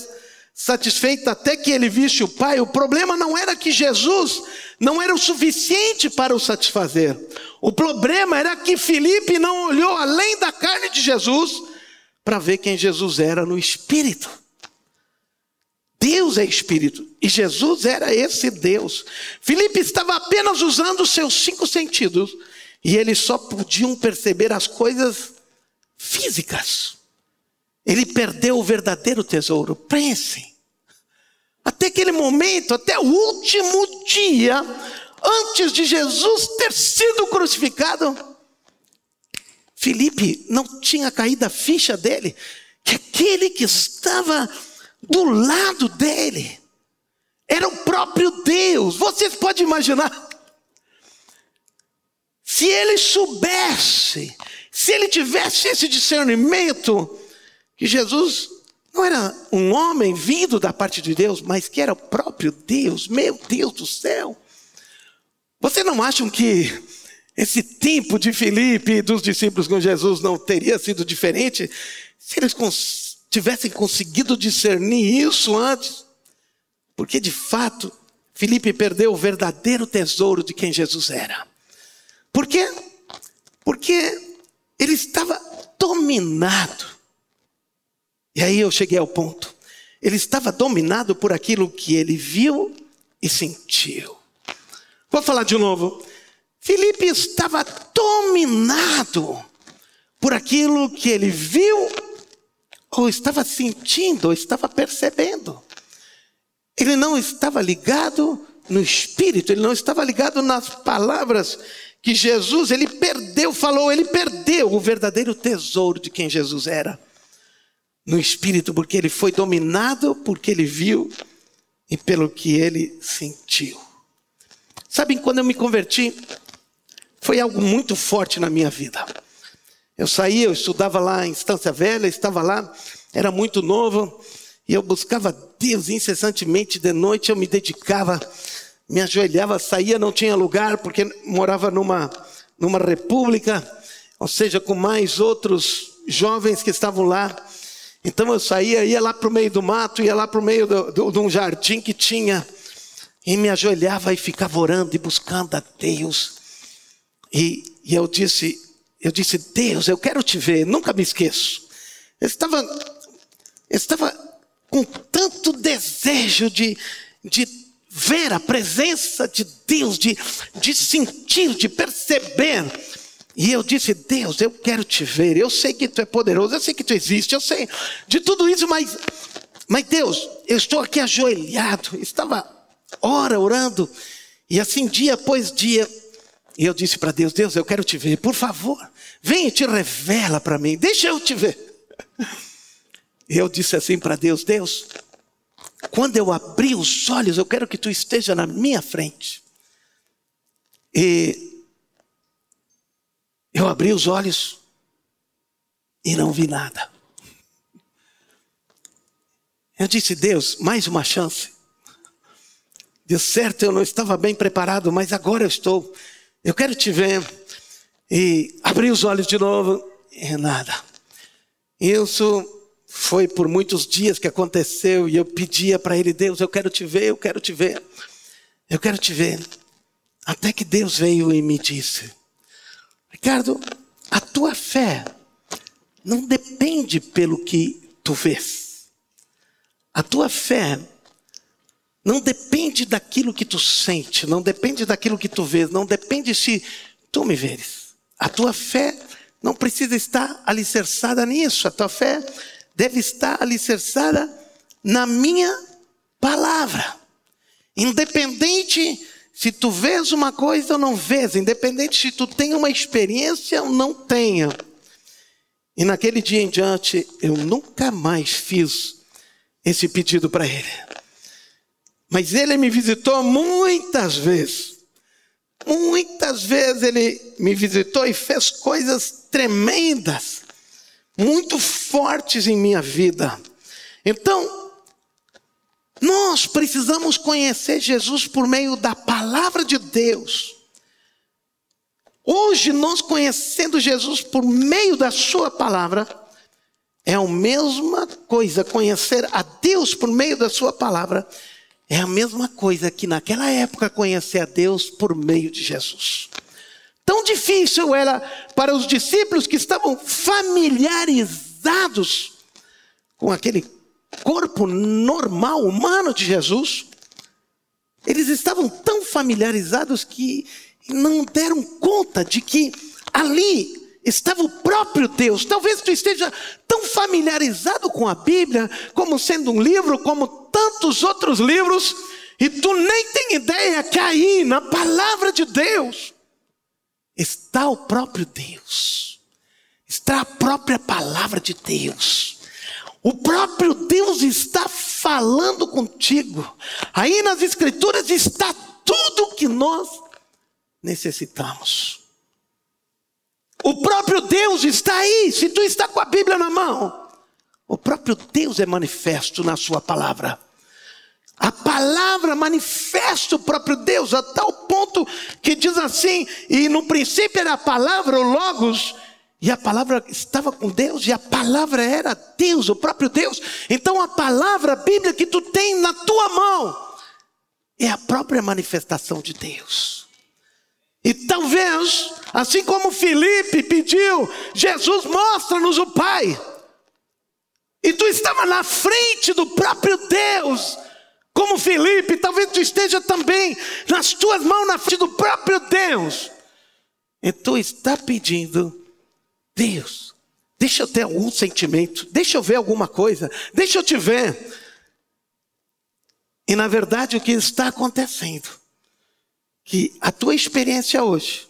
satisfeito até que ele visse o Pai, o problema não era que Jesus não era o suficiente para o satisfazer. O problema era que Filipe não olhou além da carne de Jesus para ver quem Jesus era no espírito. Deus é espírito e Jesus era esse Deus. Filipe estava apenas usando os seus cinco sentidos e eles só podiam perceber as coisas físicas. Ele perdeu o verdadeiro tesouro. Pensem. Até aquele momento, até o último dia, antes de Jesus ter sido crucificado, Felipe não tinha caído a ficha dele, que aquele que estava do lado dele era o próprio Deus. Vocês podem imaginar? Se ele soubesse se ele tivesse esse discernimento, que Jesus não era um homem vindo da parte de Deus, mas que era o próprio Deus, meu Deus do céu. Você não acham que esse tempo de Filipe e dos discípulos com Jesus não teria sido diferente se eles cons tivessem conseguido discernir isso antes? Porque de fato, Filipe perdeu o verdadeiro tesouro de quem Jesus era. Por quê? Porque ele estava dominado. E aí eu cheguei ao ponto. Ele estava dominado por aquilo que ele viu e sentiu. Vou falar de novo. Filipe estava dominado por aquilo que ele viu, ou estava sentindo, ou estava percebendo. Ele não estava ligado no espírito, ele não estava ligado nas palavras que Jesus, ele perdeu, falou, ele perdeu o verdadeiro tesouro de quem Jesus era. No espírito, porque ele foi dominado porque ele viu e pelo que ele sentiu. Sabem, quando eu me converti, foi algo muito forte na minha vida. Eu saía, eu estudava lá em Estância Velha, estava lá, era muito novo, e eu buscava Deus incessantemente, de noite eu me dedicava me ajoelhava, saía, não tinha lugar, porque morava numa, numa república, ou seja, com mais outros jovens que estavam lá. Então eu saía, ia lá para o meio do mato, ia lá para o meio de um jardim que tinha, e me ajoelhava e ficava orando e buscando a Deus. E, e eu disse, eu disse, Deus, eu quero te ver, nunca me esqueço. Eu estava, eu estava com tanto desejo de, de ver a presença de Deus, de, de sentir, de perceber. E eu disse: Deus, eu quero te ver. Eu sei que tu é poderoso, eu sei que tu existe, eu sei de tudo isso, mas, mas Deus, eu estou aqui ajoelhado. Estava hora orando, e assim, dia após dia. E eu disse para Deus: Deus, eu quero te ver, por favor, vem e te revela para mim, deixa eu te ver. E eu disse assim para Deus: Deus, quando eu abrir os olhos, eu quero que tu esteja na minha frente. E eu abri os olhos e não vi nada. Eu disse, Deus, mais uma chance. Deu certo, eu não estava bem preparado, mas agora eu estou. eu quero te ver. E abri os olhos de novo e nada. Isso foi por muitos dias que aconteceu e eu pedia para ele, Deus, eu quero te ver, eu quero te ver. Eu quero te ver. Até que Deus veio e me disse: Ricardo, a tua fé não depende pelo que tu vês. A tua fé não depende daquilo que tu sente, não depende daquilo que tu vês, não depende se tu me veres. A tua fé não precisa estar alicerçada nisso, a tua fé deve estar alicerçada na minha palavra. Independente se tu vês uma coisa ou não vês, independente se tu tem uma experiência ou não tenha. E naquele dia em diante, eu nunca mais fiz esse pedido para ele. Mas ele me visitou muitas vezes. Muitas vezes ele me visitou e fez coisas tremendas, muito fortes em minha vida. Então, nós precisamos conhecer Jesus por meio da palavra de Deus. Hoje, nós conhecendo Jesus por meio da Sua palavra, é a mesma coisa, conhecer a Deus por meio da Sua palavra, é a mesma coisa que naquela época conhecer a Deus por meio de Jesus. Tão difícil era para os discípulos que estavam familiarizados com aquele corpo normal, humano de Jesus, eles estavam tão familiarizados que não deram conta de que ali estava o próprio Deus. Talvez tu esteja tão familiarizado com a Bíblia, como sendo um livro, como tantos outros livros, e tu nem tem ideia que aí, na palavra de Deus, está o próprio Deus, está a própria palavra de Deus. O próprio Deus está falando contigo. Aí nas Escrituras está tudo o que nós necessitamos. O próprio Deus está aí. Se tu está com a Bíblia na mão, o próprio Deus é manifesto na Sua palavra. A palavra manifesta o próprio Deus, a tal ponto que diz assim: e no princípio era a palavra, o Logos, e a palavra estava com Deus, e a palavra era Deus, o próprio Deus. Então a palavra, a Bíblia que tu tem na tua mão, é a própria manifestação de Deus. E talvez, assim como Felipe pediu, Jesus mostra-nos o Pai. E tu estava na frente do próprio Deus, como Felipe, talvez tu esteja também nas tuas mãos na frente do próprio Deus. E tu está pedindo Deus, deixa eu ter algum sentimento, deixa eu ver alguma coisa, deixa eu te ver. E na verdade o que está acontecendo, que a tua experiência hoje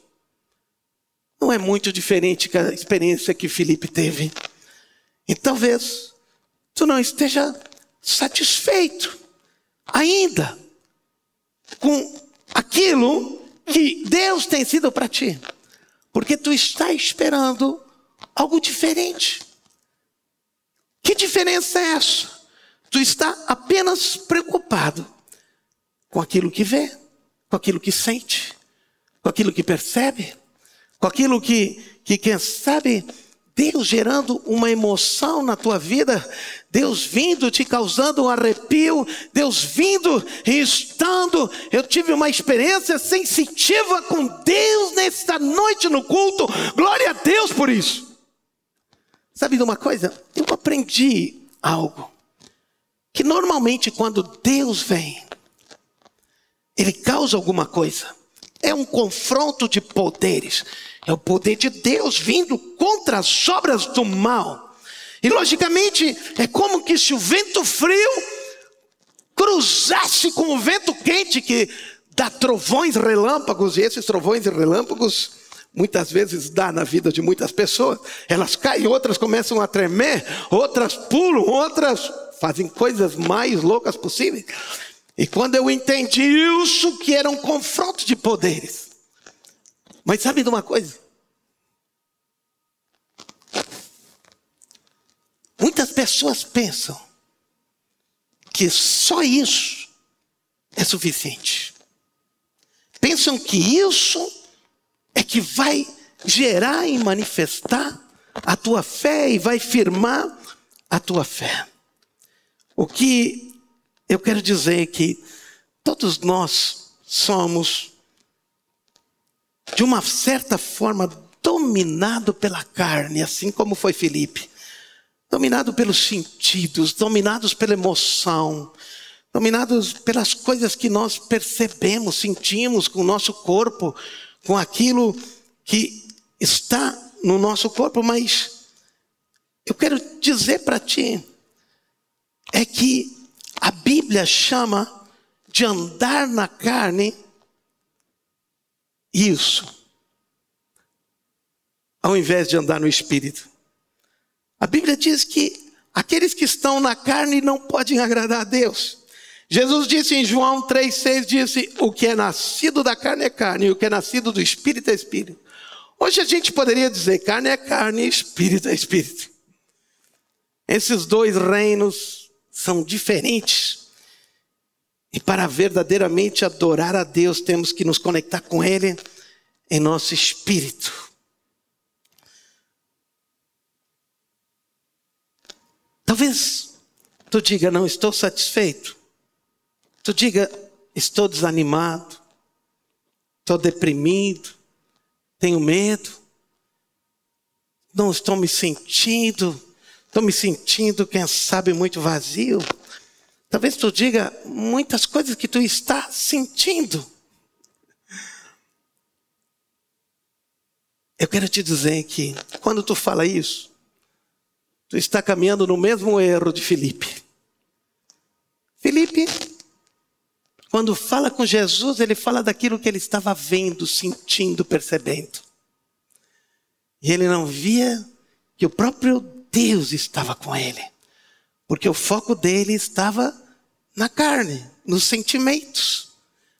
não é muito diferente da experiência que Felipe teve. E talvez tu não esteja satisfeito ainda com aquilo que Deus tem sido para ti, porque tu está esperando algo diferente. Que diferença é essa? Tu está apenas preocupado com aquilo que vê, com aquilo que sente, com aquilo que percebe, com aquilo que, que quem sabe, Deus gerando uma emoção na tua vida, Deus vindo te causando um arrepio, Deus vindo e estando. Eu tive uma experiência sensitiva com Deus nesta noite no culto, glória a Deus por isso. Sabe de uma coisa? Eu aprendi algo. Que normalmente quando Deus vem, Ele causa alguma coisa. É um confronto de poderes. É o poder de Deus vindo contra as obras do mal. E logicamente é como que se o vento frio cruzasse com o vento quente que dá trovões, relâmpagos, e esses trovões e relâmpagos muitas vezes dá na vida de muitas pessoas. Elas caem, outras começam a tremer, outras pulam, outras fazem coisas mais loucas possíveis. E quando eu entendi isso, que era um confronto de poderes. Mas sabe de uma coisa? Muitas pessoas pensam que só isso é suficiente. Pensam que isso que vai gerar e manifestar a tua fé e vai firmar a tua fé. O que eu quero dizer é que todos nós somos, de uma certa forma, dominado pela carne, assim como foi Felipe. Dominado pelos sentidos, dominados pela emoção, dominados pelas coisas que nós percebemos, sentimos com o nosso corpo, com aquilo que está no nosso corpo, mas eu quero dizer para ti é que a Bíblia chama de andar na carne isso ao invés de andar no espírito. A Bíblia diz que aqueles que estão na carne não podem agradar a Deus. Jesus disse em João 3,6: disse: O que é nascido da carne é carne, e o que é nascido do espírito é espírito. Hoje a gente poderia dizer: carne é carne, espírito é espírito. Esses dois reinos são diferentes. E para verdadeiramente adorar a Deus, temos que nos conectar com Ele em nosso espírito. Talvez tu diga, não estou satisfeito. Tu diga, estou desanimado, estou deprimido, tenho medo, não estou me sentindo, estou me sentindo, quem sabe, muito vazio. Talvez tu diga muitas coisas que tu está sentindo. Eu quero te dizer que quando tu fala isso, tu está caminhando no mesmo erro de Felipe. Felipe, quando fala com Jesus, ele fala daquilo que ele estava vendo, sentindo, percebendo. E ele não via que o próprio Deus estava com ele, porque o foco dele estava na carne, nos sentimentos,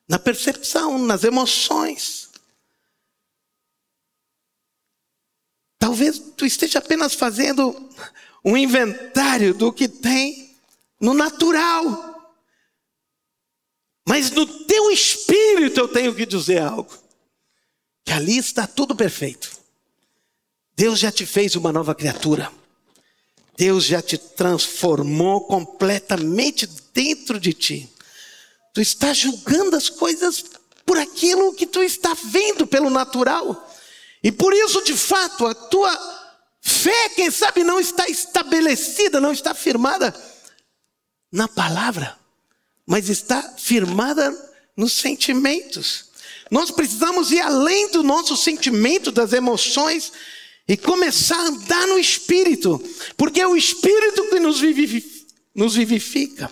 na percepção, nas emoções. Talvez tu esteja apenas fazendo um inventário do que tem no natural. Mas no teu espírito eu tenho que dizer algo. Que ali está tudo perfeito. Deus já te fez uma nova criatura. Deus já te transformou completamente dentro de ti. Tu está julgando as coisas por aquilo que tu está vendo pelo natural. E por isso, de fato, a tua Fé, quem sabe, não está estabelecida, não está firmada na palavra, mas está firmada nos sentimentos. Nós precisamos ir além do nosso sentimento, das emoções, e começar a andar no Espírito, porque é o Espírito que nos vivifica. Nos vivifica.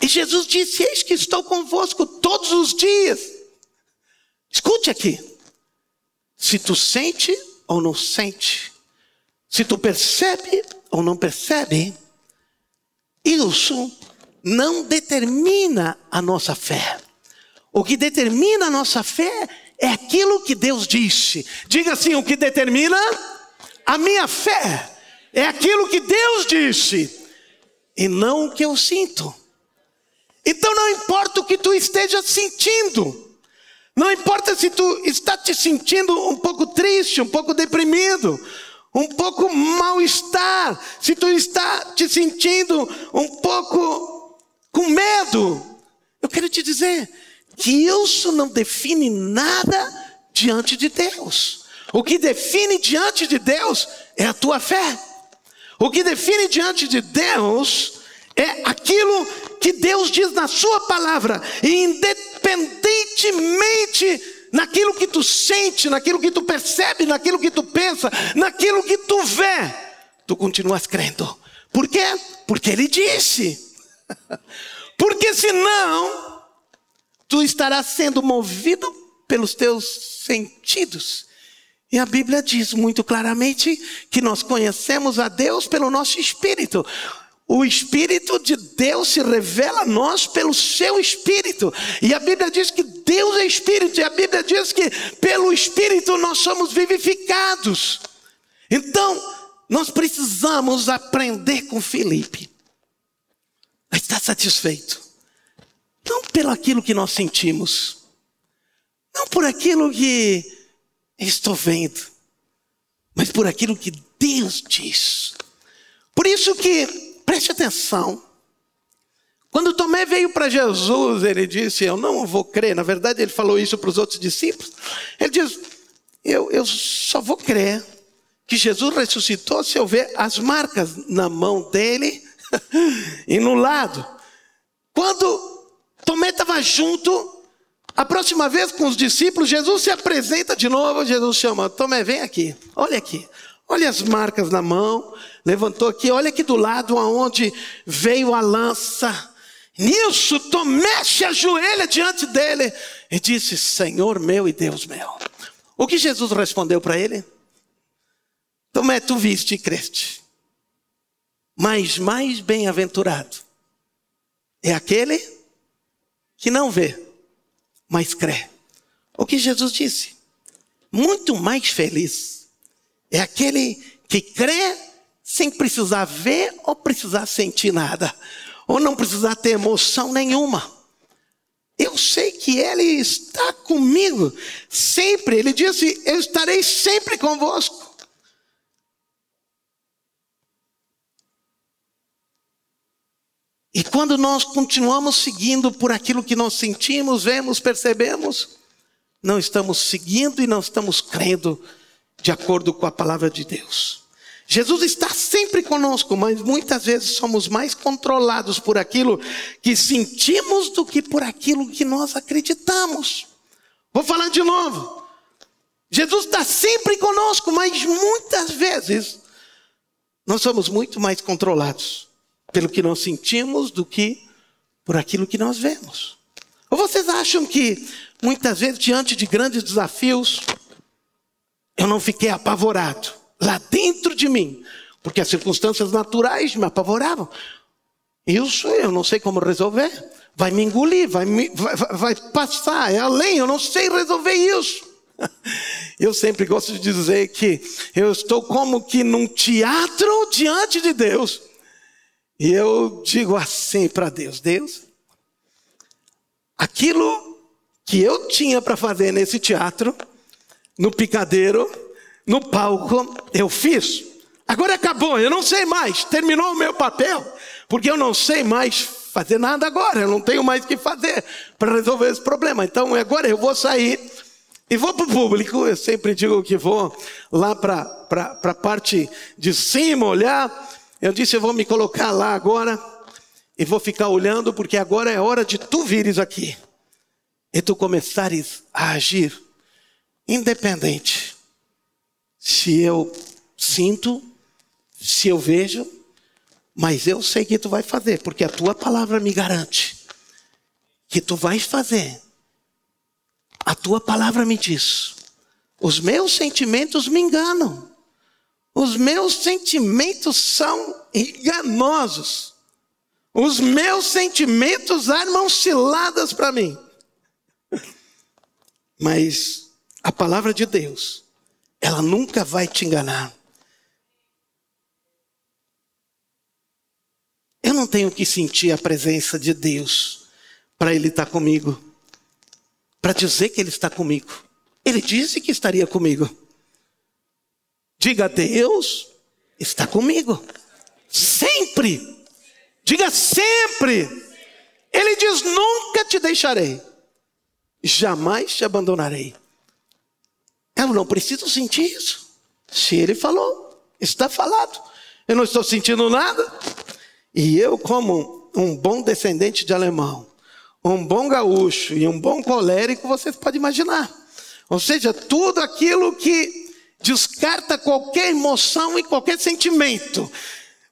E Jesus disse: Eis que estou convosco todos os dias. Escute aqui. Se tu sente ou não sente, se tu percebe ou não percebe, isso não determina a nossa fé. O que determina a nossa fé é aquilo que Deus disse. Diga assim: o que determina a minha fé é aquilo que Deus disse e não o que eu sinto. Então não importa o que tu esteja sentindo, não importa se tu está te sentindo um pouco triste, um pouco deprimido, um pouco mal-estar, se tu está te sentindo um pouco com medo, eu quero te dizer que isso não define nada diante de Deus. O que define diante de Deus é a tua fé. O que define diante de Deus é aquilo que Deus diz na Sua palavra, e independentemente naquilo que tu sente, naquilo que tu percebe, naquilo que tu pensa, naquilo que tu vê, tu continuas crendo. Por quê? Porque Ele disse. Porque senão, tu estarás sendo movido pelos teus sentidos. E a Bíblia diz muito claramente que nós conhecemos a Deus pelo nosso espírito. O Espírito de Deus se revela a nós pelo seu Espírito. E a Bíblia diz que Deus é Espírito, e a Bíblia diz que pelo Espírito nós somos vivificados. Então, nós precisamos aprender com Felipe a estar satisfeito. Não pelo aquilo que nós sentimos, Não por aquilo que estou vendo, mas por aquilo que Deus diz. Por isso que, preste atenção, quando Tomé veio para Jesus, ele disse: Eu não vou crer. Na verdade, ele falou isso para os outros discípulos. Ele diz: eu, eu só vou crer que Jesus ressuscitou se eu ver as marcas na mão dele e no lado. Quando Tomé estava junto, a próxima vez com os discípulos, Jesus se apresenta de novo. Jesus chama: Tomé, vem aqui, olha aqui. Olha as marcas na mão, levantou aqui, olha aqui do lado aonde veio a lança. Nisso, Tomé se ajoelha diante dele e disse: Senhor meu e Deus meu. O que Jesus respondeu para ele? Tomé, tu viste e creste. Mas mais bem-aventurado é aquele que não vê, mas crê. O que Jesus disse? Muito mais feliz é aquele que crê sem precisar ver ou precisar sentir nada ou não precisar ter emoção nenhuma. Eu sei que Ele está comigo sempre. Ele disse: Eu estarei sempre convosco. E quando nós continuamos seguindo por aquilo que nós sentimos, vemos, percebemos, não estamos seguindo e não estamos crendo de acordo com a palavra de Deus. Jesus está sempre conosco, mas muitas vezes somos mais controlados por aquilo que sentimos do que por aquilo que nós acreditamos. Vou falar de novo. Jesus está sempre conosco, mas muitas vezes nós somos muito mais controlados pelo que nós sentimos do que por aquilo que nós vemos. Ou vocês acham que muitas vezes, diante de grandes desafios, eu não fiquei apavorado? Lá dentro de mim, porque as circunstâncias naturais me apavoravam. Isso eu não sei como resolver. Vai me engolir, vai, me, vai, vai passar, é além, eu não sei resolver isso. Eu sempre gosto de dizer que eu estou como que num teatro diante de Deus. E eu digo assim para Deus: Deus, aquilo que eu tinha para fazer nesse teatro, no picadeiro, no palco, eu fiz. Agora acabou, eu não sei mais, terminou o meu papel, porque eu não sei mais fazer nada agora, eu não tenho mais o que fazer para resolver esse problema. Então agora eu vou sair e vou para o público, eu sempre digo que vou lá para a parte de cima olhar. Eu disse, eu vou me colocar lá agora e vou ficar olhando, porque agora é hora de tu vires aqui e tu começares a agir independente se eu sinto, se eu vejo, mas eu sei que tu vai fazer, porque a tua palavra me garante que tu vais fazer. A tua palavra me diz. Os meus sentimentos me enganam. Os meus sentimentos são enganosos. Os meus sentimentos armam ciladas para mim. Mas a palavra de Deus ela nunca vai te enganar. Eu não tenho que sentir a presença de Deus para Ele estar comigo, para dizer que Ele está comigo. Ele disse que estaria comigo. Diga, Deus está comigo. Sempre. Diga sempre. Ele diz: nunca te deixarei, jamais te abandonarei. Eu não preciso sentir isso. Se ele falou, está falado. Eu não estou sentindo nada. E eu, como um bom descendente de alemão, um bom gaúcho e um bom colérico, vocês podem imaginar. Ou seja, tudo aquilo que descarta qualquer emoção e qualquer sentimento.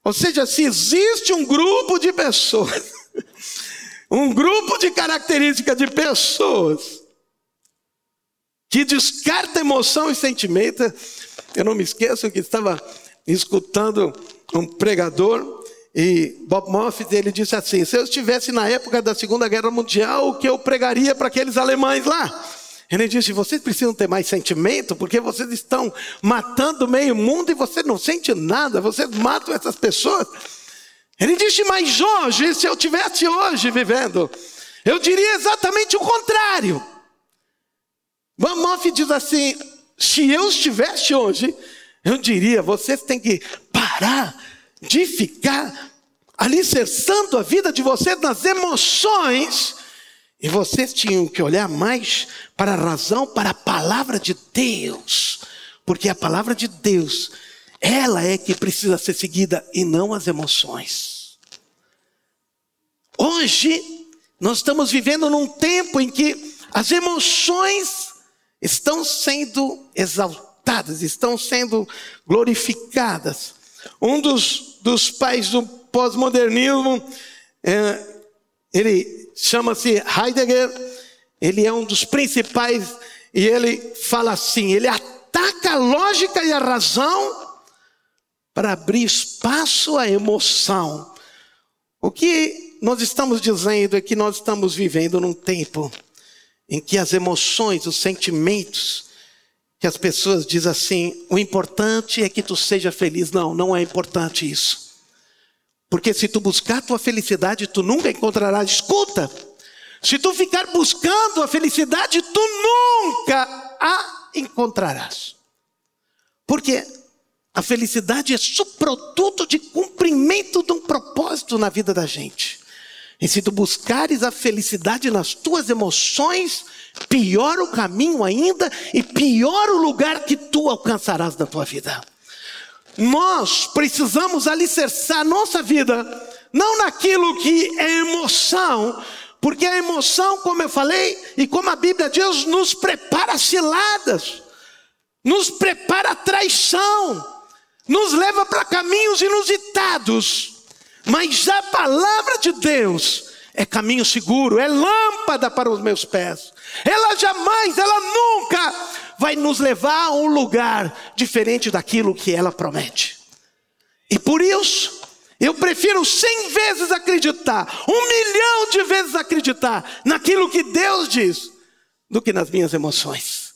Ou seja, se existe um grupo de pessoas, um grupo de características de pessoas que descarta emoção e sentimento. Eu não me esqueço que estava escutando um pregador e Bob Moffat ele disse assim: se eu estivesse na época da Segunda Guerra Mundial, o que eu pregaria para aqueles alemães lá? Ele disse: vocês precisam ter mais sentimento, porque vocês estão matando meio mundo e você não sente nada, vocês matam essas pessoas. Ele disse: mas hoje, se eu tivesse hoje vivendo, eu diria exatamente o contrário. Moff diz assim: se eu estivesse hoje, eu diria, vocês têm que parar de ficar alicerçando a vida de vocês nas emoções, e vocês tinham que olhar mais para a razão, para a palavra de Deus, porque a palavra de Deus, ela é que precisa ser seguida e não as emoções. Hoje, nós estamos vivendo num tempo em que as emoções estão sendo exaltadas, estão sendo glorificadas. Um dos, dos pais do pós-modernismo, é, ele chama-se Heidegger, ele é um dos principais, e ele fala assim: ele ataca a lógica e a razão para abrir espaço à emoção. O que nós estamos dizendo é que nós estamos vivendo num tempo em que as emoções, os sentimentos, que as pessoas dizem assim: o importante é que tu seja feliz. Não, não é importante isso. Porque se tu buscar a tua felicidade, tu nunca encontrarás. Escuta, se tu ficar buscando a felicidade, tu nunca a encontrarás. Porque a felicidade é subproduto de cumprimento de um propósito na vida da gente. E se tu buscares a felicidade nas tuas emoções, pior o caminho ainda e pior o lugar que tu alcançarás na tua vida. Nós precisamos alicerçar nossa vida, não naquilo que é emoção, porque a emoção, como eu falei, e como a Bíblia diz, nos prepara ciladas, nos prepara traição, nos leva para caminhos inusitados. Mas a palavra de Deus é caminho seguro, é lâmpada para os meus pés. Ela jamais, ela nunca vai nos levar a um lugar diferente daquilo que ela promete. E por isso, eu prefiro cem vezes acreditar, um milhão de vezes acreditar naquilo que Deus diz, do que nas minhas emoções.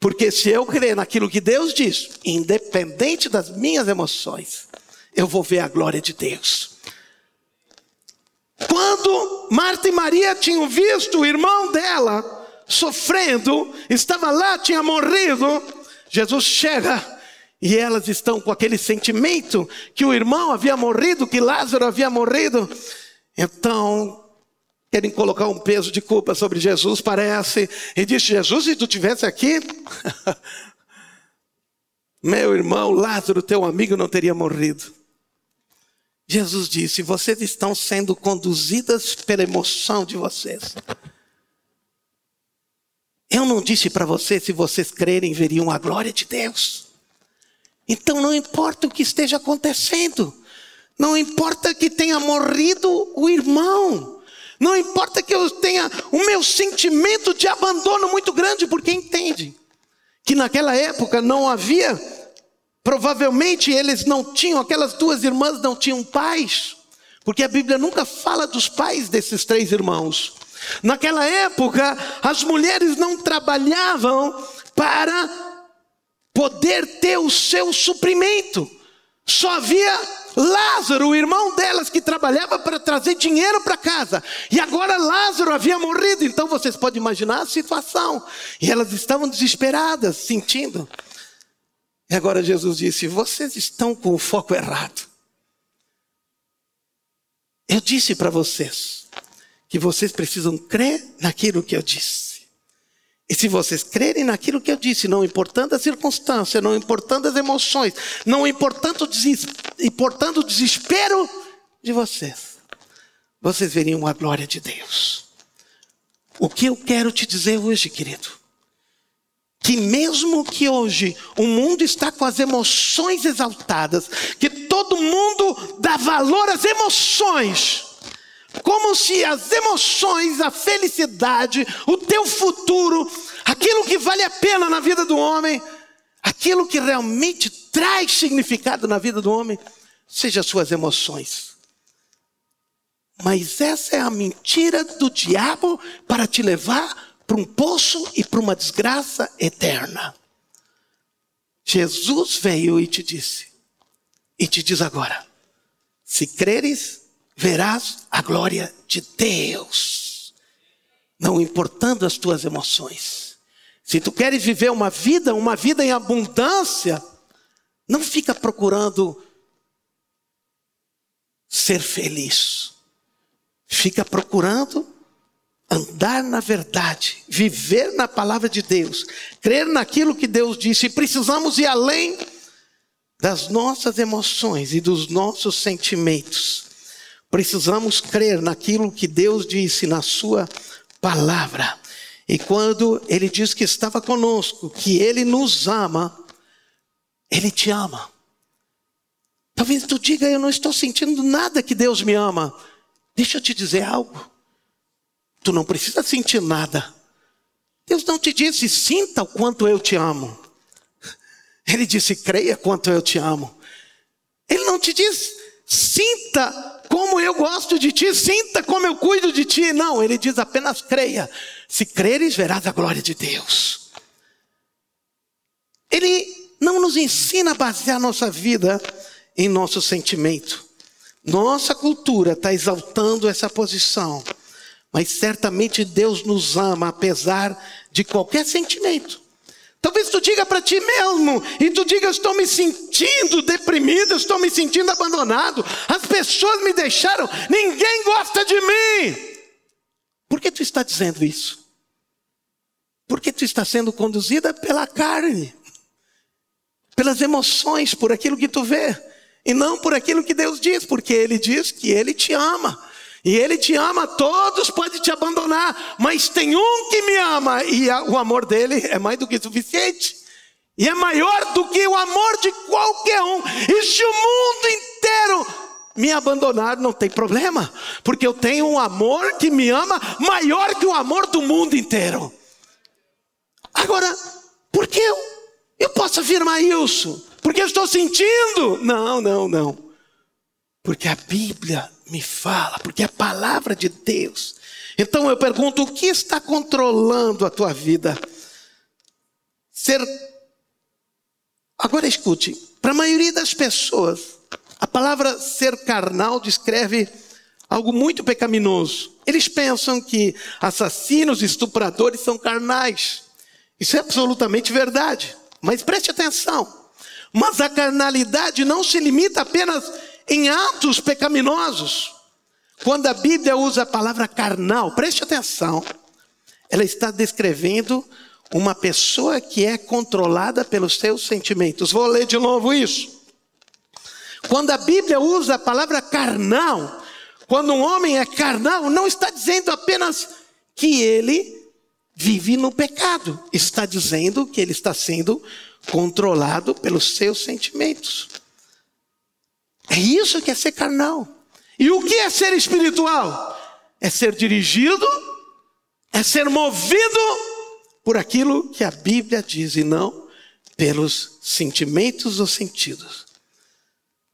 Porque se eu crer naquilo que Deus diz, independente das minhas emoções, eu vou ver a glória de Deus. Quando Marta e Maria tinham visto o irmão dela sofrendo, estava lá, tinha morrido. Jesus chega e elas estão com aquele sentimento que o irmão havia morrido, que Lázaro havia morrido. Então, querem colocar um peso de culpa sobre Jesus, parece. E disse: Jesus, se tu tivesse aqui, meu irmão Lázaro, teu amigo, não teria morrido. Jesus disse: vocês estão sendo conduzidas pela emoção de vocês. Eu não disse para vocês, se vocês crerem, veriam a glória de Deus. Então não importa o que esteja acontecendo, não importa que tenha morrido o irmão, não importa que eu tenha o meu sentimento de abandono muito grande, porque entende que naquela época não havia, provavelmente eles não tinham, aquelas duas irmãs não tinham pais, porque a Bíblia nunca fala dos pais desses três irmãos. Naquela época, as mulheres não trabalhavam para poder ter o seu suprimento. Só havia Lázaro, o irmão delas, que trabalhava para trazer dinheiro para casa. E agora Lázaro havia morrido. Então vocês podem imaginar a situação. E elas estavam desesperadas, sentindo. E agora Jesus disse: Vocês estão com o foco errado. Eu disse para vocês que vocês precisam crer naquilo que eu disse. E se vocês crerem naquilo que eu disse, não importando a circunstância, não importando as emoções, não importando, importando o desespero de vocês, vocês veriam a glória de Deus. O que eu quero te dizer hoje, querido, que mesmo que hoje o mundo está com as emoções exaltadas, que todo mundo dá valor às emoções, como se as emoções, a felicidade, o teu futuro, aquilo que vale a pena na vida do homem, aquilo que realmente traz significado na vida do homem, seja as suas emoções. Mas essa é a mentira do diabo para te levar para um poço e para uma desgraça eterna. Jesus veio e te disse, e te diz agora: se creres, verás a glória de Deus, não importando as tuas emoções. Se tu queres viver uma vida, uma vida em abundância, não fica procurando ser feliz. Fica procurando andar na verdade, viver na palavra de Deus, crer naquilo que Deus disse. Precisamos ir além das nossas emoções e dos nossos sentimentos. Precisamos crer naquilo que Deus disse na Sua palavra. E quando Ele diz que estava conosco, que Ele nos ama, Ele te ama. Talvez tu diga, eu não estou sentindo nada que Deus me ama. Deixa eu te dizer algo. Tu não precisa sentir nada. Deus não te disse, sinta o quanto eu te amo. Ele disse, creia quanto eu te amo. Ele não te diz, sinta como eu gosto de ti, sinta como eu cuido de ti. Não, ele diz apenas creia. Se creres, verás a glória de Deus. Ele não nos ensina a basear nossa vida em nosso sentimento. Nossa cultura está exaltando essa posição, mas certamente Deus nos ama apesar de qualquer sentimento. Talvez tu diga para ti mesmo e tu diga: estou me sentindo deprimido, estou me sentindo abandonado, as pessoas me deixaram, ninguém gosta de mim. Por que tu está dizendo isso? Porque tu está sendo conduzida pela carne, pelas emoções, por aquilo que tu vê, e não por aquilo que Deus diz, porque Ele diz que Ele te ama. E Ele te ama, todos podem te abandonar, mas tem um que me ama, e o amor dele é mais do que suficiente, e é maior do que o amor de qualquer um. E se o mundo inteiro me abandonar, não tem problema, porque eu tenho um amor que me ama maior que o amor do mundo inteiro. Agora, por que eu, eu posso afirmar isso? Porque eu estou sentindo? Não, não, não. Porque a Bíblia me fala, porque é a palavra de Deus. Então eu pergunto: o que está controlando a tua vida? Ser. Agora escute: para a maioria das pessoas, a palavra ser carnal descreve algo muito pecaminoso. Eles pensam que assassinos, estupradores são carnais. Isso é absolutamente verdade. Mas preste atenção. Mas a carnalidade não se limita apenas em atos pecaminosos. Quando a Bíblia usa a palavra carnal, preste atenção, ela está descrevendo uma pessoa que é controlada pelos seus sentimentos. Vou ler de novo isso. Quando a Bíblia usa a palavra carnal, quando um homem é carnal, não está dizendo apenas que ele vive no pecado, está dizendo que ele está sendo controlado pelos seus sentimentos. É isso que é ser carnal. E o que é ser espiritual? É ser dirigido, é ser movido por aquilo que a Bíblia diz e não pelos sentimentos ou sentidos.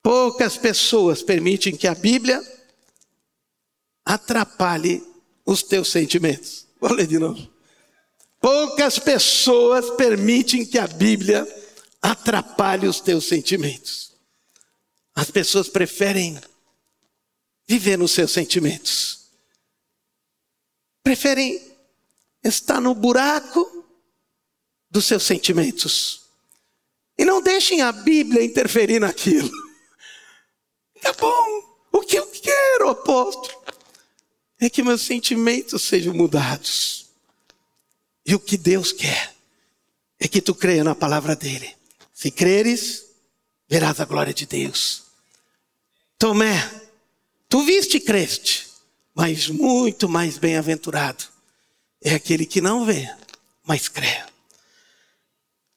Poucas pessoas permitem que a Bíblia atrapalhe os teus sentimentos. Vou ler de novo. Poucas pessoas permitem que a Bíblia atrapalhe os teus sentimentos. As pessoas preferem viver nos seus sentimentos. Preferem estar no buraco dos seus sentimentos. E não deixem a Bíblia interferir naquilo. Tá bom, o que eu quero, apóstolo, é que meus sentimentos sejam mudados. E o que Deus quer é que tu creia na palavra dele. Se creres, verás a glória de Deus. Tomé, tu viste e creste, mas muito mais bem-aventurado é aquele que não vê, mas crê.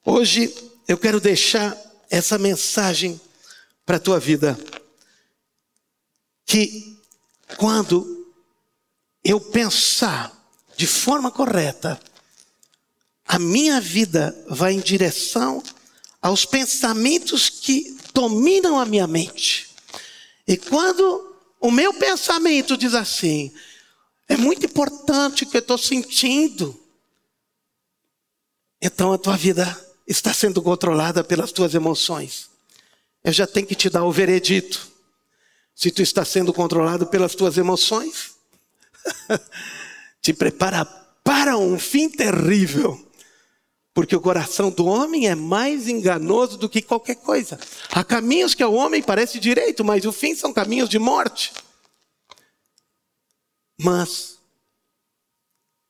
Hoje eu quero deixar essa mensagem para a tua vida. Que quando eu pensar de forma correta, a minha vida vai em direção aos pensamentos que dominam a minha mente. E quando o meu pensamento diz assim, é muito importante o que eu estou sentindo, então a tua vida está sendo controlada pelas tuas emoções. Eu já tenho que te dar o veredito. Se tu está sendo controlado pelas tuas emoções, te prepara para um fim terrível. Porque o coração do homem é mais enganoso do que qualquer coisa. Há caminhos que ao homem parece direito, mas o fim são caminhos de morte. Mas,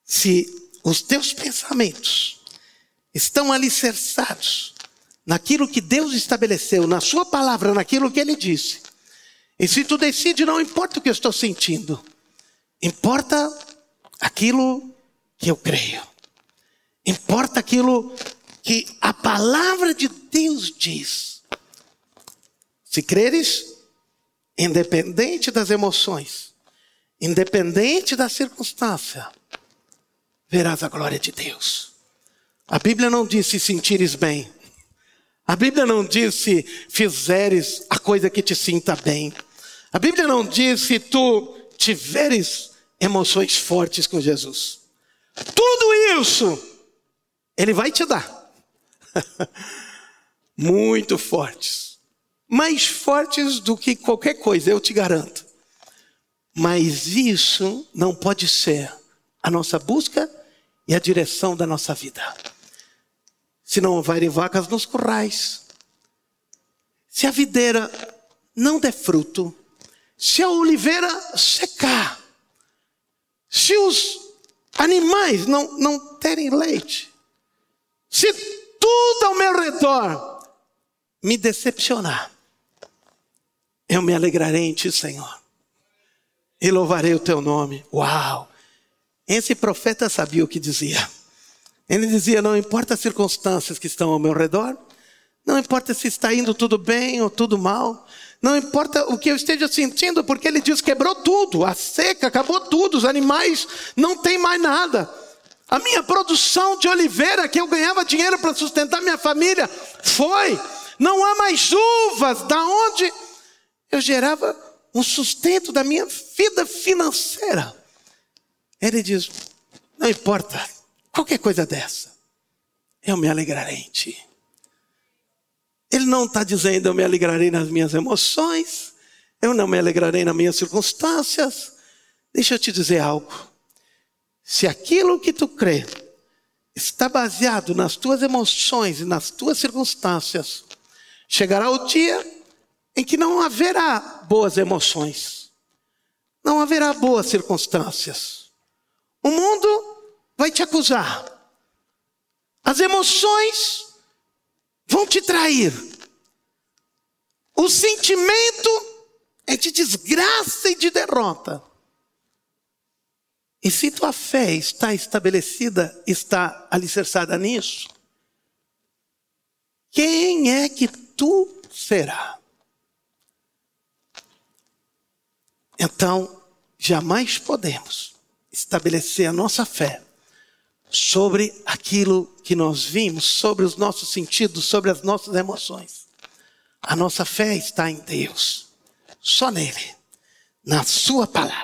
se os teus pensamentos estão alicerçados naquilo que Deus estabeleceu, na Sua palavra, naquilo que Ele disse, e se tu decide, não importa o que eu estou sentindo, importa aquilo que eu creio, importa aquilo que a palavra de Deus diz. Se creres, independente das emoções, independente da circunstância, verás a glória de Deus. A Bíblia não diz se sentires bem. A Bíblia não diz se fizeres a coisa que te sinta bem. A Bíblia não diz se tu tiveres emoções fortes com Jesus. Tudo isso ele vai te dar. Muito fortes. Mais fortes do que qualquer coisa, eu te garanto. Mas isso não pode ser a nossa busca e a direção da nossa vida. Se não houverem vacas nos currais, se a videira não der fruto, se a oliveira secar, se os animais não, não terem leite, se tudo ao meu redor me decepcionar, eu me alegrarei em ti, Senhor e louvarei o teu nome. Uau! Esse profeta sabia o que dizia. Ele dizia: Não importa as circunstâncias que estão ao meu redor, não importa se está indo tudo bem ou tudo mal, não importa o que eu esteja sentindo, porque ele diz: quebrou tudo, a seca, acabou tudo, os animais não têm mais nada. A minha produção de oliveira, que eu ganhava dinheiro para sustentar minha família, foi. Não há mais uvas, da onde eu gerava um sustento da minha vida financeira. Ele diz: não importa, qualquer coisa dessa, eu me alegrarei em ti. Ele não está dizendo eu me alegrarei nas minhas emoções, eu não me alegrarei nas minhas circunstâncias. Deixa eu te dizer algo. Se aquilo que tu crê está baseado nas tuas emoções e nas tuas circunstâncias, chegará o dia em que não haverá boas emoções, não haverá boas circunstâncias. O mundo vai te acusar, as emoções vão te trair, o sentimento é de desgraça e de derrota. E se tua fé está estabelecida, está alicerçada nisso, quem é que tu será? Então, jamais podemos estabelecer a nossa fé sobre aquilo que nós vimos, sobre os nossos sentidos, sobre as nossas emoções. A nossa fé está em Deus, só nele, na Sua palavra.